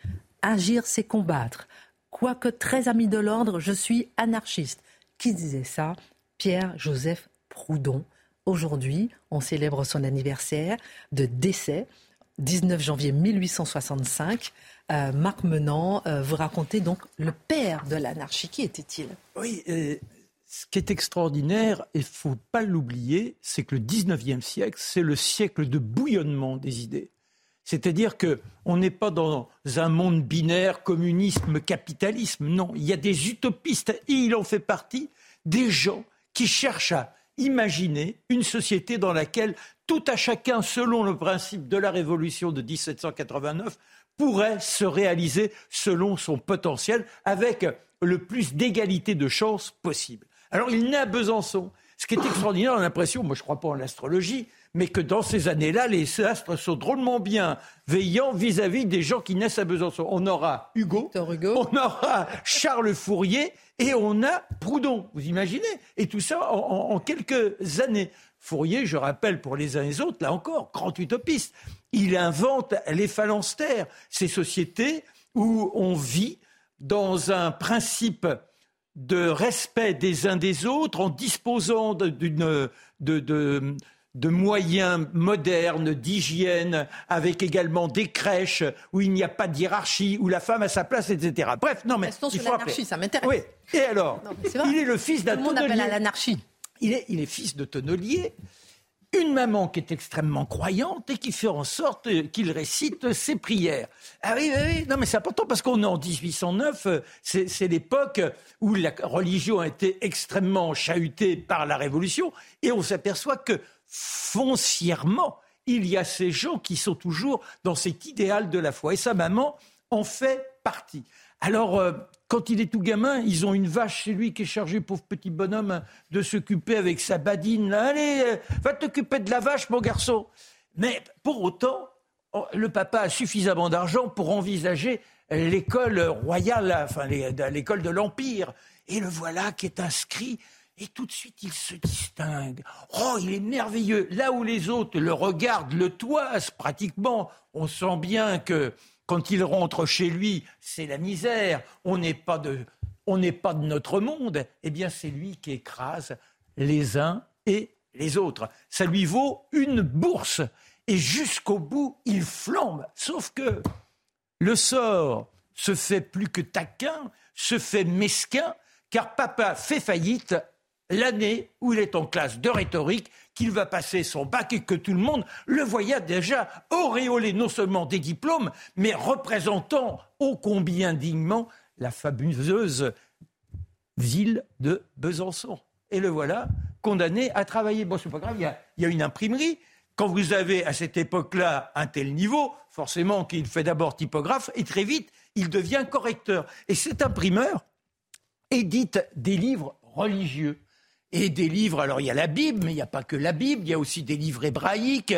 Agir, c'est combattre. Quoique très ami de l'ordre, je suis anarchiste. Qui disait ça? Pierre-Joseph Proudhon. Aujourd'hui, on célèbre son anniversaire de décès, 19 janvier 1865. Euh, Marc Menant, euh, vous racontez donc le père de l'anarchie. Qui était-il? Oui, euh, ce qui est extraordinaire, et il faut pas l'oublier, c'est que le 19e siècle, c'est le siècle de bouillonnement des idées. C'est-à-dire qu'on n'est pas dans un monde binaire, communisme, capitalisme. Non, il y a des utopistes, et il en fait partie, des gens qui cherchent à imaginer une société dans laquelle tout à chacun, selon le principe de la Révolution de 1789, pourrait se réaliser selon son potentiel, avec le plus d'égalité de chances possible. Alors il naît à Besançon. Ce qui est extraordinaire, on l'impression, moi je ne crois pas en l'astrologie, mais que dans ces années-là, les astres sont drôlement bien veillants vis-à-vis des gens qui naissent à Besançon. On aura Hugo, on aura Charles Fourier et on a Proudhon, vous imaginez? Et tout ça en, quelques années. Fourier, je rappelle pour les uns et les autres, là encore, grand utopiste. Il invente les phalanstères, ces sociétés où on vit dans un principe de respect des uns des autres en disposant d'une de, de moyens modernes, d'hygiène, avec également des crèches où il n'y a pas de hiérarchie, où la femme a sa place, etc. Bref, non mais il faut l'anarchie, ça m'intéresse. Oui. Et alors, il est le fils d'un tonnelier. Appelle à l'anarchie. Il est, il est fils de tonnelier. Une maman qui est extrêmement croyante et qui fait en sorte qu'il récite ses prières. Ah oui, oui, oui. non mais c'est important parce qu'on est en 1809, c'est l'époque où la religion a été extrêmement chahutée par la Révolution et on s'aperçoit que foncièrement, il y a ces gens qui sont toujours dans cet idéal de la foi. Et sa maman en fait partie. Alors, euh, quand il est tout gamin, ils ont une vache chez lui qui est chargée, pauvre petit bonhomme, de s'occuper avec sa badine. Allez, euh, va t'occuper de la vache, mon garçon. Mais pour autant, oh, le papa a suffisamment d'argent pour envisager l'école royale, enfin l'école de l'Empire. Et le voilà qui est inscrit et tout de suite, il se distingue. Oh, il est merveilleux. Là où les autres le regardent, le toisent pratiquement, on sent bien que quand il rentre chez lui, c'est la misère. On n'est pas de, on n'est pas de notre monde. Eh bien, c'est lui qui écrase les uns et les autres. Ça lui vaut une bourse. Et jusqu'au bout, il flambe. Sauf que le sort se fait plus que taquin, se fait mesquin, car papa fait faillite l'année où il est en classe de rhétorique, qu'il va passer son bac et que tout le monde le voyait déjà auréolé non seulement des diplômes, mais représentant ô combien dignement la fabuleuse ville de Besançon. Et le voilà condamné à travailler. Bon, c'est pas grave, il y, a, il y a une imprimerie. Quand vous avez à cette époque-là un tel niveau, forcément qu'il fait d'abord typographe et très vite, il devient correcteur. Et cet imprimeur édite des livres religieux et des livres. Alors il y a la Bible, mais il n'y a pas que la Bible, il y a aussi des livres hébraïques,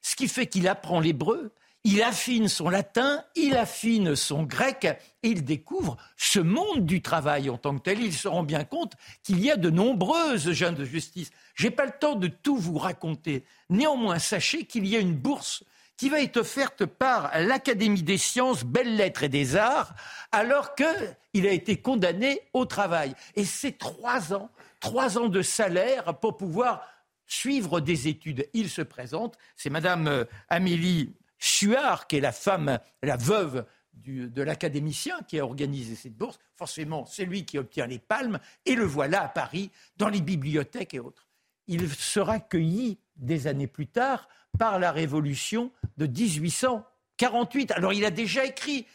ce qui fait qu'il apprend l'hébreu, il affine son latin, il affine son grec et il découvre ce monde du travail en tant que tel. Il se rend bien compte qu'il y a de nombreuses jeunes de justice. Je n'ai pas le temps de tout vous raconter. Néanmoins, sachez qu'il y a une bourse qui va être offerte par l'Académie des sciences, belles lettres et des arts, alors qu'il a été condamné au travail. Et c'est trois ans trois ans de salaire pour pouvoir suivre des études. Il se présente, c'est Madame euh, Amélie Suard, qui est la femme, la veuve de l'académicien qui a organisé cette bourse. Forcément, c'est lui qui obtient les palmes, et le voilà à Paris, dans les bibliothèques et autres. Il sera cueilli des années plus tard par la révolution de 1848. Alors il a déjà écrit,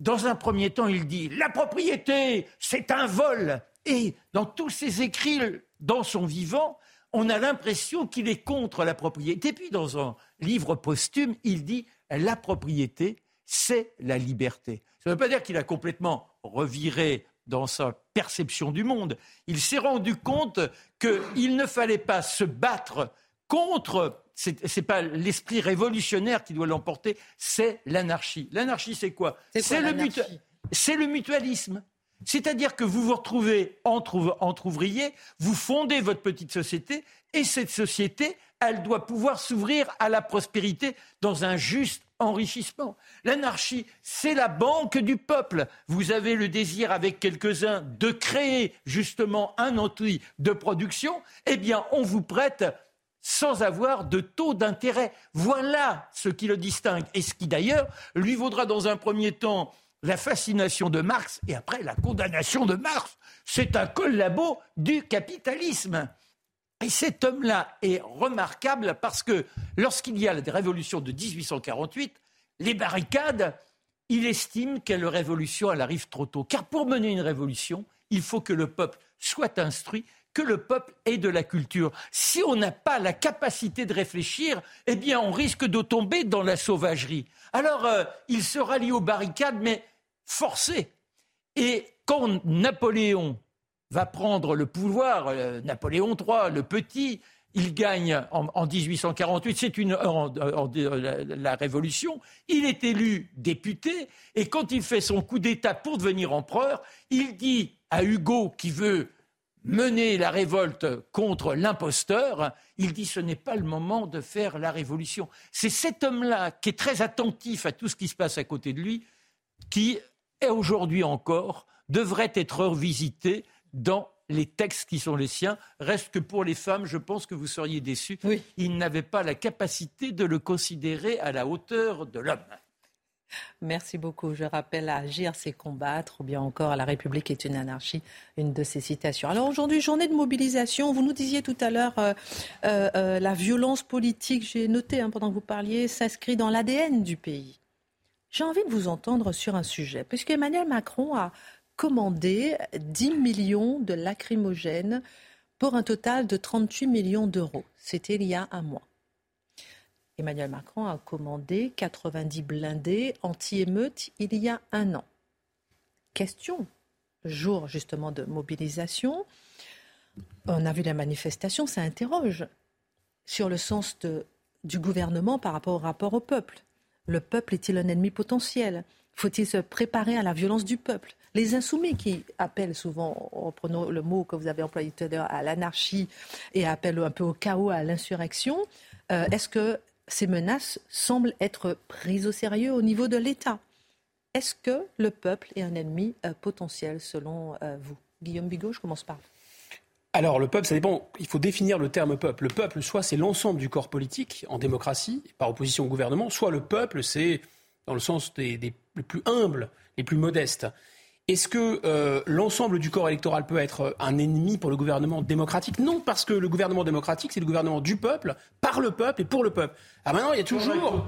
dans un premier temps, il dit La propriété, c'est un vol. Et dans tous ses écrits, dans son vivant, on a l'impression qu'il est contre la propriété. Puis dans un livre posthume, il dit La propriété, c'est la liberté. Ça ne veut pas dire qu'il a complètement reviré dans sa perception du monde. Il s'est rendu compte qu'il ne fallait pas se battre contre ce n'est pas l'esprit révolutionnaire qui doit l'emporter, c'est l'anarchie. L'anarchie, c'est quoi? C'est le, le mutualisme. C'est-à-dire que vous vous retrouvez entre, entre ouvriers, vous fondez votre petite société, et cette société, elle doit pouvoir s'ouvrir à la prospérité dans un juste enrichissement. L'anarchie, c'est la banque du peuple. Vous avez le désir avec quelques-uns de créer justement un outil de production, eh bien on vous prête sans avoir de taux d'intérêt. Voilà ce qui le distingue et ce qui d'ailleurs lui vaudra dans un premier temps la fascination de Marx et après la condamnation de Marx. C'est un collabo du capitalisme. Et cet homme-là est remarquable parce que lorsqu'il y a la révolution de 1848, les barricades, il estime que la révolution, elle arrive trop tôt. Car pour mener une révolution, il faut que le peuple soit instruit, que le peuple ait de la culture. Si on n'a pas la capacité de réfléchir, eh bien, on risque de tomber dans la sauvagerie. Alors, euh, il se rallie aux barricades, mais forcé. Et quand Napoléon va prendre le pouvoir, euh, Napoléon III, le petit, il gagne en, 1848, c'est une la, révolution. Il est élu député et quand il fait son coup d'État pour devenir empereur, il dit à Hugo qui veut mener la révolte contre l'imposteur, il dit ce n'est pas le moment de faire la révolution. C'est cet homme-là qui est très attentif à tout ce qui se passe à côté de lui qui, aujourd'hui encore, devrait être revisité dans les textes qui sont les siens. Reste que pour les femmes, je pense que vous seriez déçus. Ils n'avaient pas la capacité de le considérer à la hauteur de l'homme. Merci beaucoup. Je rappelle agir, c'est combattre, ou bien encore la République est une anarchie, une de ces citations. Alors aujourd'hui, journée de mobilisation. Vous nous disiez tout à l'heure euh, euh, euh, la violence politique. J'ai noté hein, pendant que vous parliez, s'inscrit dans l'ADN du pays. J'ai envie de vous entendre sur un sujet, puisque Emmanuel Macron a commandé 10 millions de lacrymogènes pour un total de 38 millions d'euros. C'était il y a un mois. Emmanuel Macron a commandé 90 blindés anti-émeutes il y a un an. Question, jour justement de mobilisation, on a vu la manifestation, ça interroge sur le sens du gouvernement par rapport au rapport au peuple. Le peuple est-il un ennemi potentiel? Faut-il se préparer à la violence du peuple? Les insoumis qui appellent souvent, reprenons le mot que vous avez employé tout à l'heure, à l'anarchie et appellent un peu au chaos, à l'insurrection, euh, est-ce que ces menaces semblent être prises au sérieux au niveau de l'État Est-ce que le peuple est un ennemi euh, potentiel selon euh, vous? Guillaume Bigot, je commence par. Alors, le peuple, ça dépend. Il faut définir le terme peuple. Le peuple, soit c'est l'ensemble du corps politique en démocratie, par opposition au gouvernement, soit le peuple, c'est dans le sens des, des plus humbles, les plus modestes. Est-ce que euh, l'ensemble du corps électoral peut être un ennemi pour le gouvernement démocratique? Non, parce que le gouvernement démocratique, c'est le gouvernement du peuple, par le peuple et pour le peuple. Ah maintenant, il y a toujours...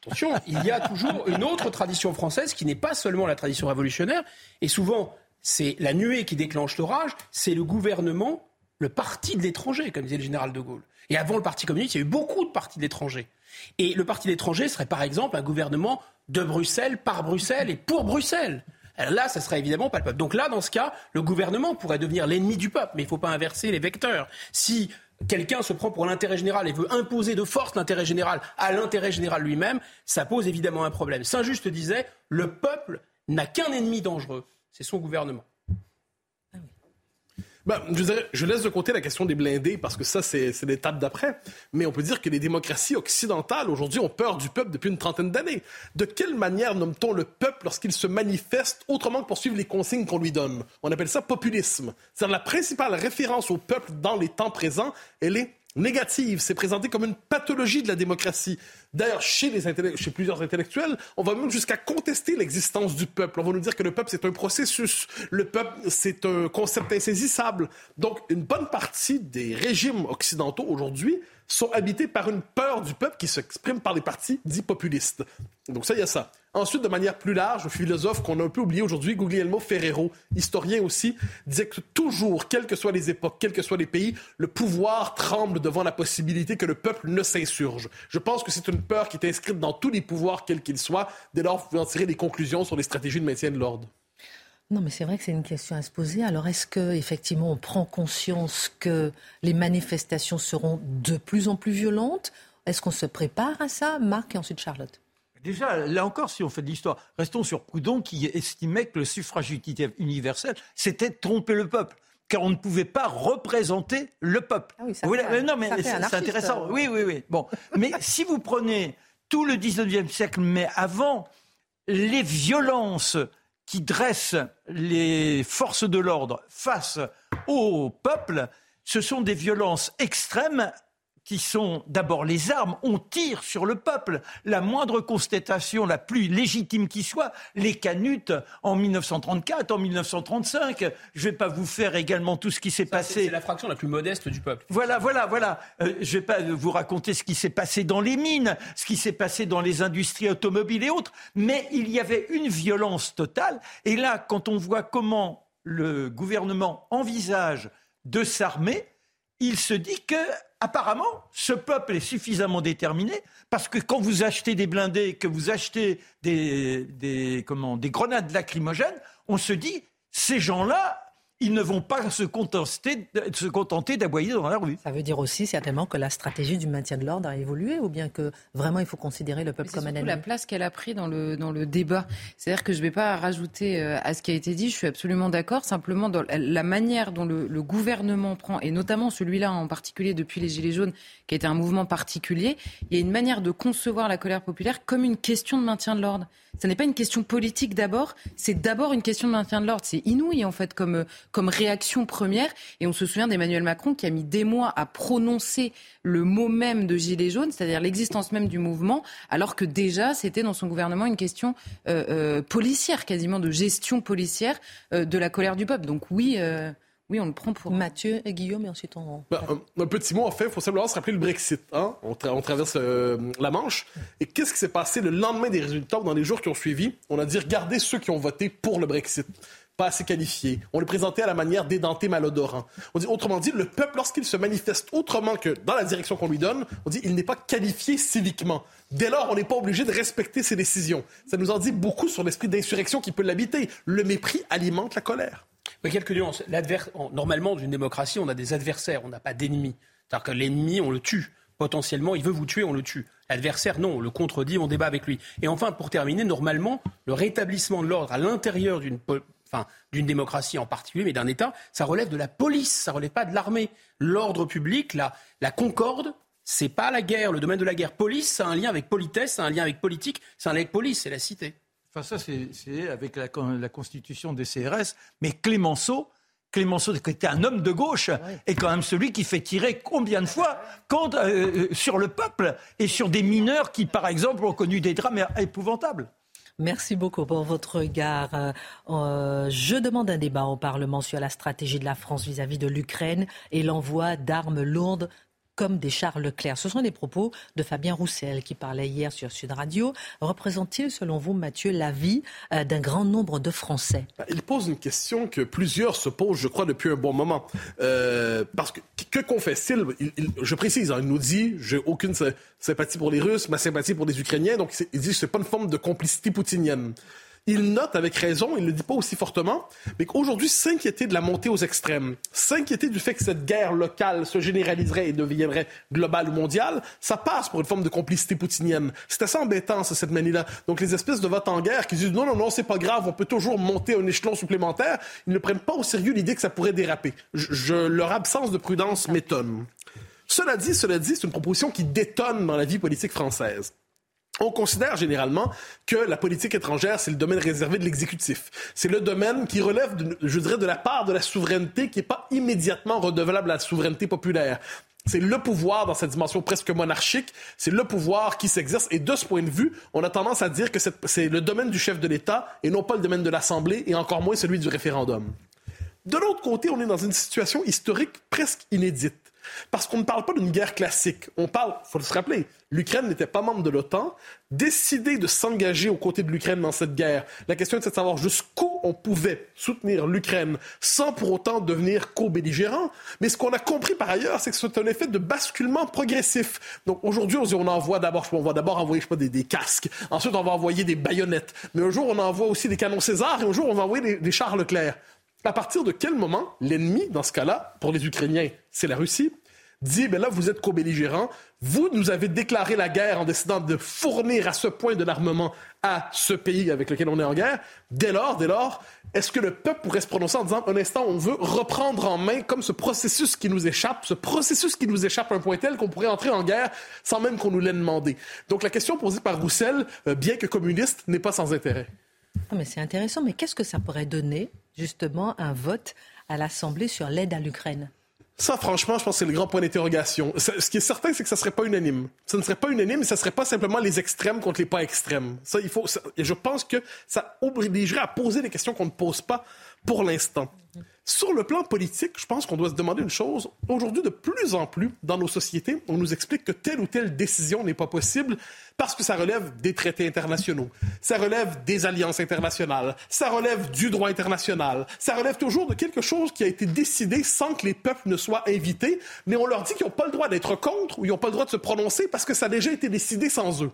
Attention, il y a toujours une autre tradition française qui n'est pas seulement la tradition révolutionnaire, et souvent, c'est la nuée qui déclenche l'orage, c'est le gouvernement, le parti de l'étranger, comme disait le général de Gaulle. Et avant le Parti communiste, il y a eu beaucoup de partis d'étrangers. Et le parti d'étrangers serait par exemple un gouvernement de Bruxelles, par Bruxelles et pour Bruxelles là, ça serait évidemment pas le peuple. Donc là, dans ce cas, le gouvernement pourrait devenir l'ennemi du peuple, mais il ne faut pas inverser les vecteurs. Si quelqu'un se prend pour l'intérêt général et veut imposer de force l'intérêt général à l'intérêt général lui-même, ça pose évidemment un problème. Saint-Just disait, le peuple n'a qu'un ennemi dangereux, c'est son gouvernement. Ben, je, laisse de côté la question des blindés parce que ça, c'est l'étape d'après. Mais on peut dire que les démocraties occidentales, aujourd'hui, ont peur du peuple depuis une trentaine d'années. De quelle manière nomme-t-on le peuple lorsqu'il se manifeste autrement que pour suivre les consignes qu'on lui donne? On appelle ça populisme. C'est-à-dire la principale référence au peuple dans les temps présents, elle est négative. C'est présenté comme une pathologie de la démocratie. D'ailleurs, chez, plusieurs intellectuels, on va même jusqu'à contester l'existence du peuple. On va nous dire que le peuple, c'est un processus. Le peuple, c'est un concept insaisissable. Donc, une bonne partie des régimes occidentaux aujourd'hui sont habités par une peur du peuple qui s'exprime par les partis dits populistes. Donc ça, il y a ça. Ensuite, de manière plus large, le philosophe qu'on a un peu oublié aujourd'hui, Guglielmo Ferrero, historien aussi, disait que toujours, quelles que soient les époques, quels que soient les pays, le pouvoir tremble devant la possibilité que le peuple ne s'insurge. Je pense que c'est une peur qui est inscrite dans tous les pouvoirs, quels qu'ils soient. Dès lors, vous pouvez en tirer des conclusions sur les stratégies de maintien de l'ordre. Non, mais c'est vrai que c'est une question à se poser. Alors, est-ce que effectivement on prend conscience que les manifestations seront de plus en plus violentes? Est-ce qu'on se prépare à ça, Marc et ensuite Charlotte Déjà, là encore, si on fait de l'histoire, restons sur Proudhon qui estimait que le suffrage universel, c'était tromper le peuple car on ne pouvait pas représenter le peuple. Ah oui, ça fait, non, mais c'est intéressant. Euh, oui, oui, oui. Bon, mais si vous prenez tout le 19e siècle, mais avant, les violences qui dressent les forces de l'ordre face au peuple, ce sont des violences extrêmes qui sont d'abord les armes, on tire sur le peuple. La moindre constatation, la plus légitime qui soit, les canutes en 1934, en 1935. Je ne vais pas vous faire également tout ce qui s'est passé. C'est la fraction la plus modeste du peuple. Voilà, voilà, voilà. Euh, je ne vais pas vous raconter ce qui s'est passé dans les mines, ce qui s'est passé dans les industries automobiles et autres. Mais il y avait une violence totale. Et là, quand on voit comment le gouvernement envisage de s'armer, il se dit que apparemment, ce peuple est suffisamment déterminé parce que quand vous achetez des blindés, que vous achetez des, des, comment, des grenades lacrymogènes, on se dit, ces gens-là, ils ne vont pas se contenter, se contenter d'aboyer dans la rue. Ça veut dire aussi certainement que la stratégie du maintien de l'ordre a évolué ou bien que vraiment il faut considérer le peuple comme un ennemi. la place qu'elle a pris dans le, dans le débat. C'est-à-dire que je ne vais pas rajouter euh, à ce qui a été dit, je suis absolument d'accord. Simplement, dans la manière dont le, le gouvernement prend, et notamment celui-là en particulier depuis les Gilets jaunes, qui a été un mouvement particulier, il y a une manière de concevoir la colère populaire comme une question de maintien de l'ordre. Ce n'est pas une question politique d'abord, c'est d'abord une question de maintien de l'ordre. C'est inouï en fait comme, comme réaction première. Et on se souvient d'Emmanuel Macron qui a mis des mois à prononcer le mot même de Gilets jaunes, c'est-à-dire l'existence même du mouvement, alors que déjà c'était dans son gouvernement une question euh, euh, policière, quasiment de gestion policière euh, de la colère du peuple. Donc oui. Oui, on le prend pour Mathieu et Guillaume, et ensuite on. Ben, un, petit mot, en fait, il faut simplement se rappeler le Brexit. Hein? On, traverse euh, la Manche. Et qu'est-ce qui s'est passé le lendemain des résultats ou dans les jours qui ont suivi? On a dit regardez ceux qui ont voté pour le Brexit. Pas assez qualifiés. On les présentait à la manière d'édenté malodorant. On dit, autrement dit, le peuple, lorsqu'il se manifeste autrement que dans la direction qu'on lui donne, on dit il n'est pas qualifié civiquement. Dès lors, on n'est pas obligé de respecter ses décisions. Ça nous en dit beaucoup sur l'esprit d'insurrection qui peut l'habiter. Le mépris alimente la colère. Mais quelques nuances. Normalement, dans une démocratie, on a des adversaires, on n'a pas d'ennemis. C'est-à-dire que l'ennemi, on le tue. Potentiellement, il veut vous tuer, on le tue. L'adversaire, non, on le contredit, on débat avec lui. Et enfin, pour terminer, normalement, le rétablissement de l'ordre à l'intérieur d'une enfin, d'une démocratie en particulier, mais d'un État, ça relève de la police, ça relève pas de l'armée. L'ordre public, la, la concorde, c'est pas la guerre, le domaine de la guerre. Police, ça a un lien avec politesse, ça a un lien avec politique, c'est un lien avec police, c'est la cité. Enfin, ça, c'est avec la, constitution des CRS. Mais Clémenceau, Clémenceau, qui était un homme de gauche, est quand même celui qui fait tirer combien de fois contre, euh, sur le peuple et sur des mineurs qui, par exemple, ont connu des drames épouvantables. Merci beaucoup pour votre regard. Euh, euh, je demande un débat au Parlement sur la stratégie de la France vis à -vis de l'Ukraine et l'envoi d'armes lourdes comme des Charles Leclerc. Ce sont des propos de Fabien Roussel qui parlait hier sur Sud Radio. Représente-t-il, selon vous, Mathieu, l'avis euh, d'un grand nombre de Français? Bah, Il pose une question que plusieurs se posent, je crois, depuis un bon moment. Euh, parce que que confesse-t-il Je précise, hein, il nous dit j'ai aucune sympathie pour les Russes, ma sympathie pour les Ukrainiens. Donc il dit c'est pas une forme de complicité poutinienne il note avec raison, il ne le dit pas aussi fortement, mais qu'aujourd'hui, s'inquiéter de la montée aux extrêmes, s'inquiéter du fait que cette guerre locale se généraliserait et deviendrait globale ou mondiale, ça passe pour une forme de complicité poutinienne. C'est assez embêtant, cette manie-là. Donc les espèces de votes en guerre qui disent non, non, non, c'est pas grave, on peut toujours monter un échelon supplémentaire, ils ne prennent pas au sérieux l'idée que ça pourrait déraper. Je, leur absence de prudence m'étonne. Cela dit, cela dit, c'est une proposition qui détonne dans la vie politique française. On considère généralement que la politique étrangère, c'est le domaine réservé de l'exécutif. C'est le domaine qui relève, je dirais, de la part de la souveraineté qui n'est pas immédiatement redevable à la souveraineté populaire. C'est le pouvoir dans cette dimension presque monarchique, c'est le pouvoir qui s'exerce. Et de ce point de vue, on a tendance à dire que c'est le domaine du chef de l'État et non pas le domaine de l'Assemblée et encore moins celui du référendum. De l'autre côté, on est dans une situation historique presque inédite. Parce qu'on ne parle pas d'une guerre classique. On parle, il faut se rappeler, l'Ukraine n'était pas membre de l'OTAN. Décider de s'engager aux côtés de l'Ukraine dans cette guerre, la question est de savoir jusqu'où on pouvait soutenir l'Ukraine sans pour autant devenir co-belligérant. Mais ce qu'on a compris par ailleurs, c'est que c'est un effet de basculement progressif. Donc aujourd'hui, on envoie d'abord, on va d'abord envoyer, je sais pas, des, casques. Ensuite, on va envoyer des baïonnettes. Mais un jour, on envoie aussi des canons César et un jour, on va envoyer des, des chars Leclerc. À partir de quel moment l'ennemi, dans ce cas-là, pour les Ukrainiens, c'est la Russie, dit, ben là, vous êtes co-belligérants, vous nous avez déclaré la guerre en décidant de fournir à ce point de l'armement à ce pays avec lequel on est en guerre. Dès lors, dès lors, est-ce que le peuple pourrait se prononcer en disant, un instant, on veut reprendre en main comme ce processus qui nous échappe, ce processus qui nous échappe à un point tel qu'on pourrait entrer en guerre sans même qu'on nous l'ait demandé? Donc la question posée par Roussel, euh, bien que communiste, n'est pas sans intérêt. Mais c'est intéressant, mais qu'est-ce que ça pourrait donner, justement, un vote à l'Assemblée sur l'aide à l'Ukraine ça, franchement, je pense que c'est le grand point d'interrogation. Ce qui est certain, c'est que ça serait pas unanime. Ça ne serait pas unanime, ça serait pas simplement les extrêmes contre les pas extrêmes. Ça, il faut. je pense que ça obligerait à poser des questions qu'on ne pose pas pour l'instant. Sur le plan politique, je pense qu'on doit se demander une chose. Aujourd'hui, de plus en plus, dans nos sociétés, on nous explique que telle ou telle décision n'est pas possible parce que ça relève des traités internationaux, ça relève des alliances internationales, ça relève du droit international, ça relève toujours de quelque chose qui a été décidé sans que les peuples ne soient invités, mais on leur dit qu'ils n'ont pas le droit d'être contre ou ils n'ont pas le droit de se prononcer parce que ça a déjà été décidé sans eux.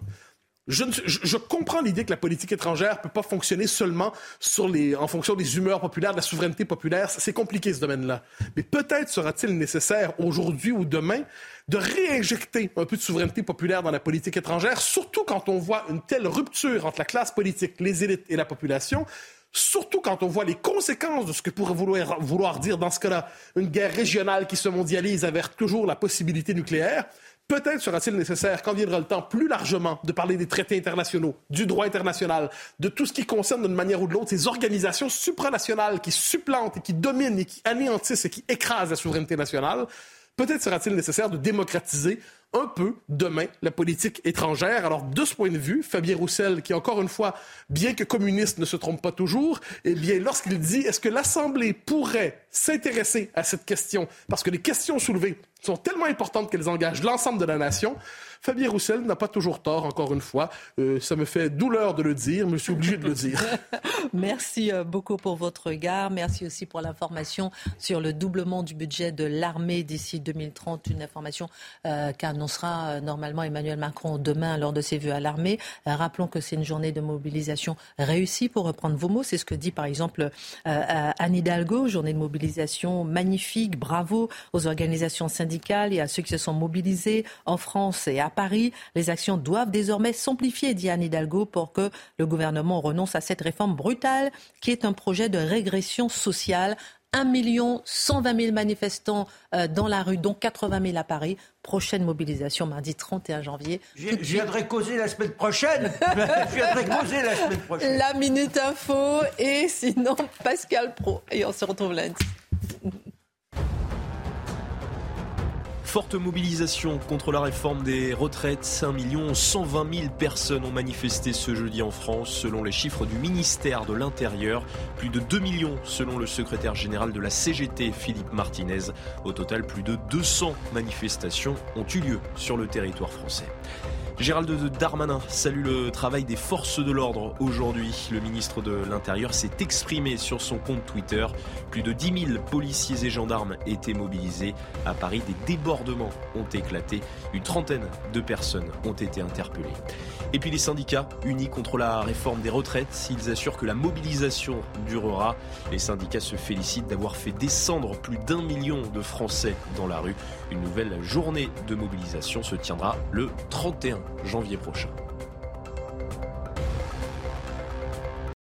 Je, comprends l'idée que la politique étrangère ne peut pas fonctionner seulement sur les, en fonction des humeurs populaires, de la souveraineté populaire. C'est compliqué ce domaine-là. Mais peut-être sera-t-il nécessaire aujourd'hui ou demain de réinjecter un peu de souveraineté populaire dans la politique étrangère, surtout quand on voit une telle rupture entre la classe politique, les élites et la population surtout quand on voit les conséquences de ce que pourrait vouloir, vouloir dire dans ce cas-là une guerre régionale qui se mondialise avec toujours la possibilité nucléaire. Peut-être sera-t-il nécessaire, quand viendra le temps, plus largement, de parler des traités internationaux, du droit international, de tout ce qui concerne d'une manière ou de l'autre ces organisations supranationales qui supplantent et qui dominent et qui anéantissent et qui écrasent la souveraineté nationale. Peut-être sera-t-il nécessaire de démocratiser un peu demain la politique étrangère. Alors, de ce point de vue, Fabien Roussel, qui encore une fois, bien que communiste, ne se trompe pas toujours, eh bien, lorsqu'il dit est-ce que l'Assemblée pourrait s'intéresser à cette question, parce que les questions soulevées sont tellement importantes qu'elles engagent l'ensemble de la nation, Fabien Roussel n'a pas toujours tort, encore une fois. Euh, ça me fait douleur de le dire, mais je suis obligé de le dire. Merci euh, beaucoup pour votre regard. Merci aussi pour l'information sur le doublement du budget de l'armée d'ici 2030, une information euh, qu'annoncera normalement Emmanuel Macron demain lors de ses vœux à l'armée. rappelons que c'est une journée de mobilisation réussie, pour reprendre vos mots. C'est ce que dit par exemple Anne Hidalgo, journée de mobilisation magnifique. Bravo aux organisations syndicales et à ceux qui se sont mobilisés en France et à Paris. Les actions doivent désormais s'amplifier, dit Anne Hidalgo, pour que le gouvernement renonce à cette réforme brutale qui est un projet de régression sociale 1 120 000 manifestants euh, dans la rue, dont 80 000 à Paris. Prochaine mobilisation mardi 31 janvier. Je viendrai causer la semaine prochaine. Je viendrai causer la semaine prochaine. La Minute Info et sinon Pascal Pro. Et on se retrouve lundi. Forte mobilisation contre la réforme des retraites. 5 120 000 personnes ont manifesté ce jeudi en France, selon les chiffres du ministère de l'Intérieur. Plus de 2 millions selon le secrétaire général de la CGT, Philippe Martinez. Au total, plus de 200 manifestations ont eu lieu sur le territoire français. Gérald Darmanin salue le travail des forces de l'ordre aujourd'hui. Le ministre de l'Intérieur s'est exprimé sur son compte Twitter. Plus de 10 000 policiers et gendarmes étaient mobilisés. À Paris, des débordements ont éclaté. Une trentaine de personnes ont été interpellées. Et puis les syndicats unis contre la réforme des retraites, ils assurent que la mobilisation durera. Les syndicats se félicitent d'avoir fait descendre plus d'un million de Français dans la rue. Une nouvelle journée de mobilisation se tiendra le 31 janvier prochain.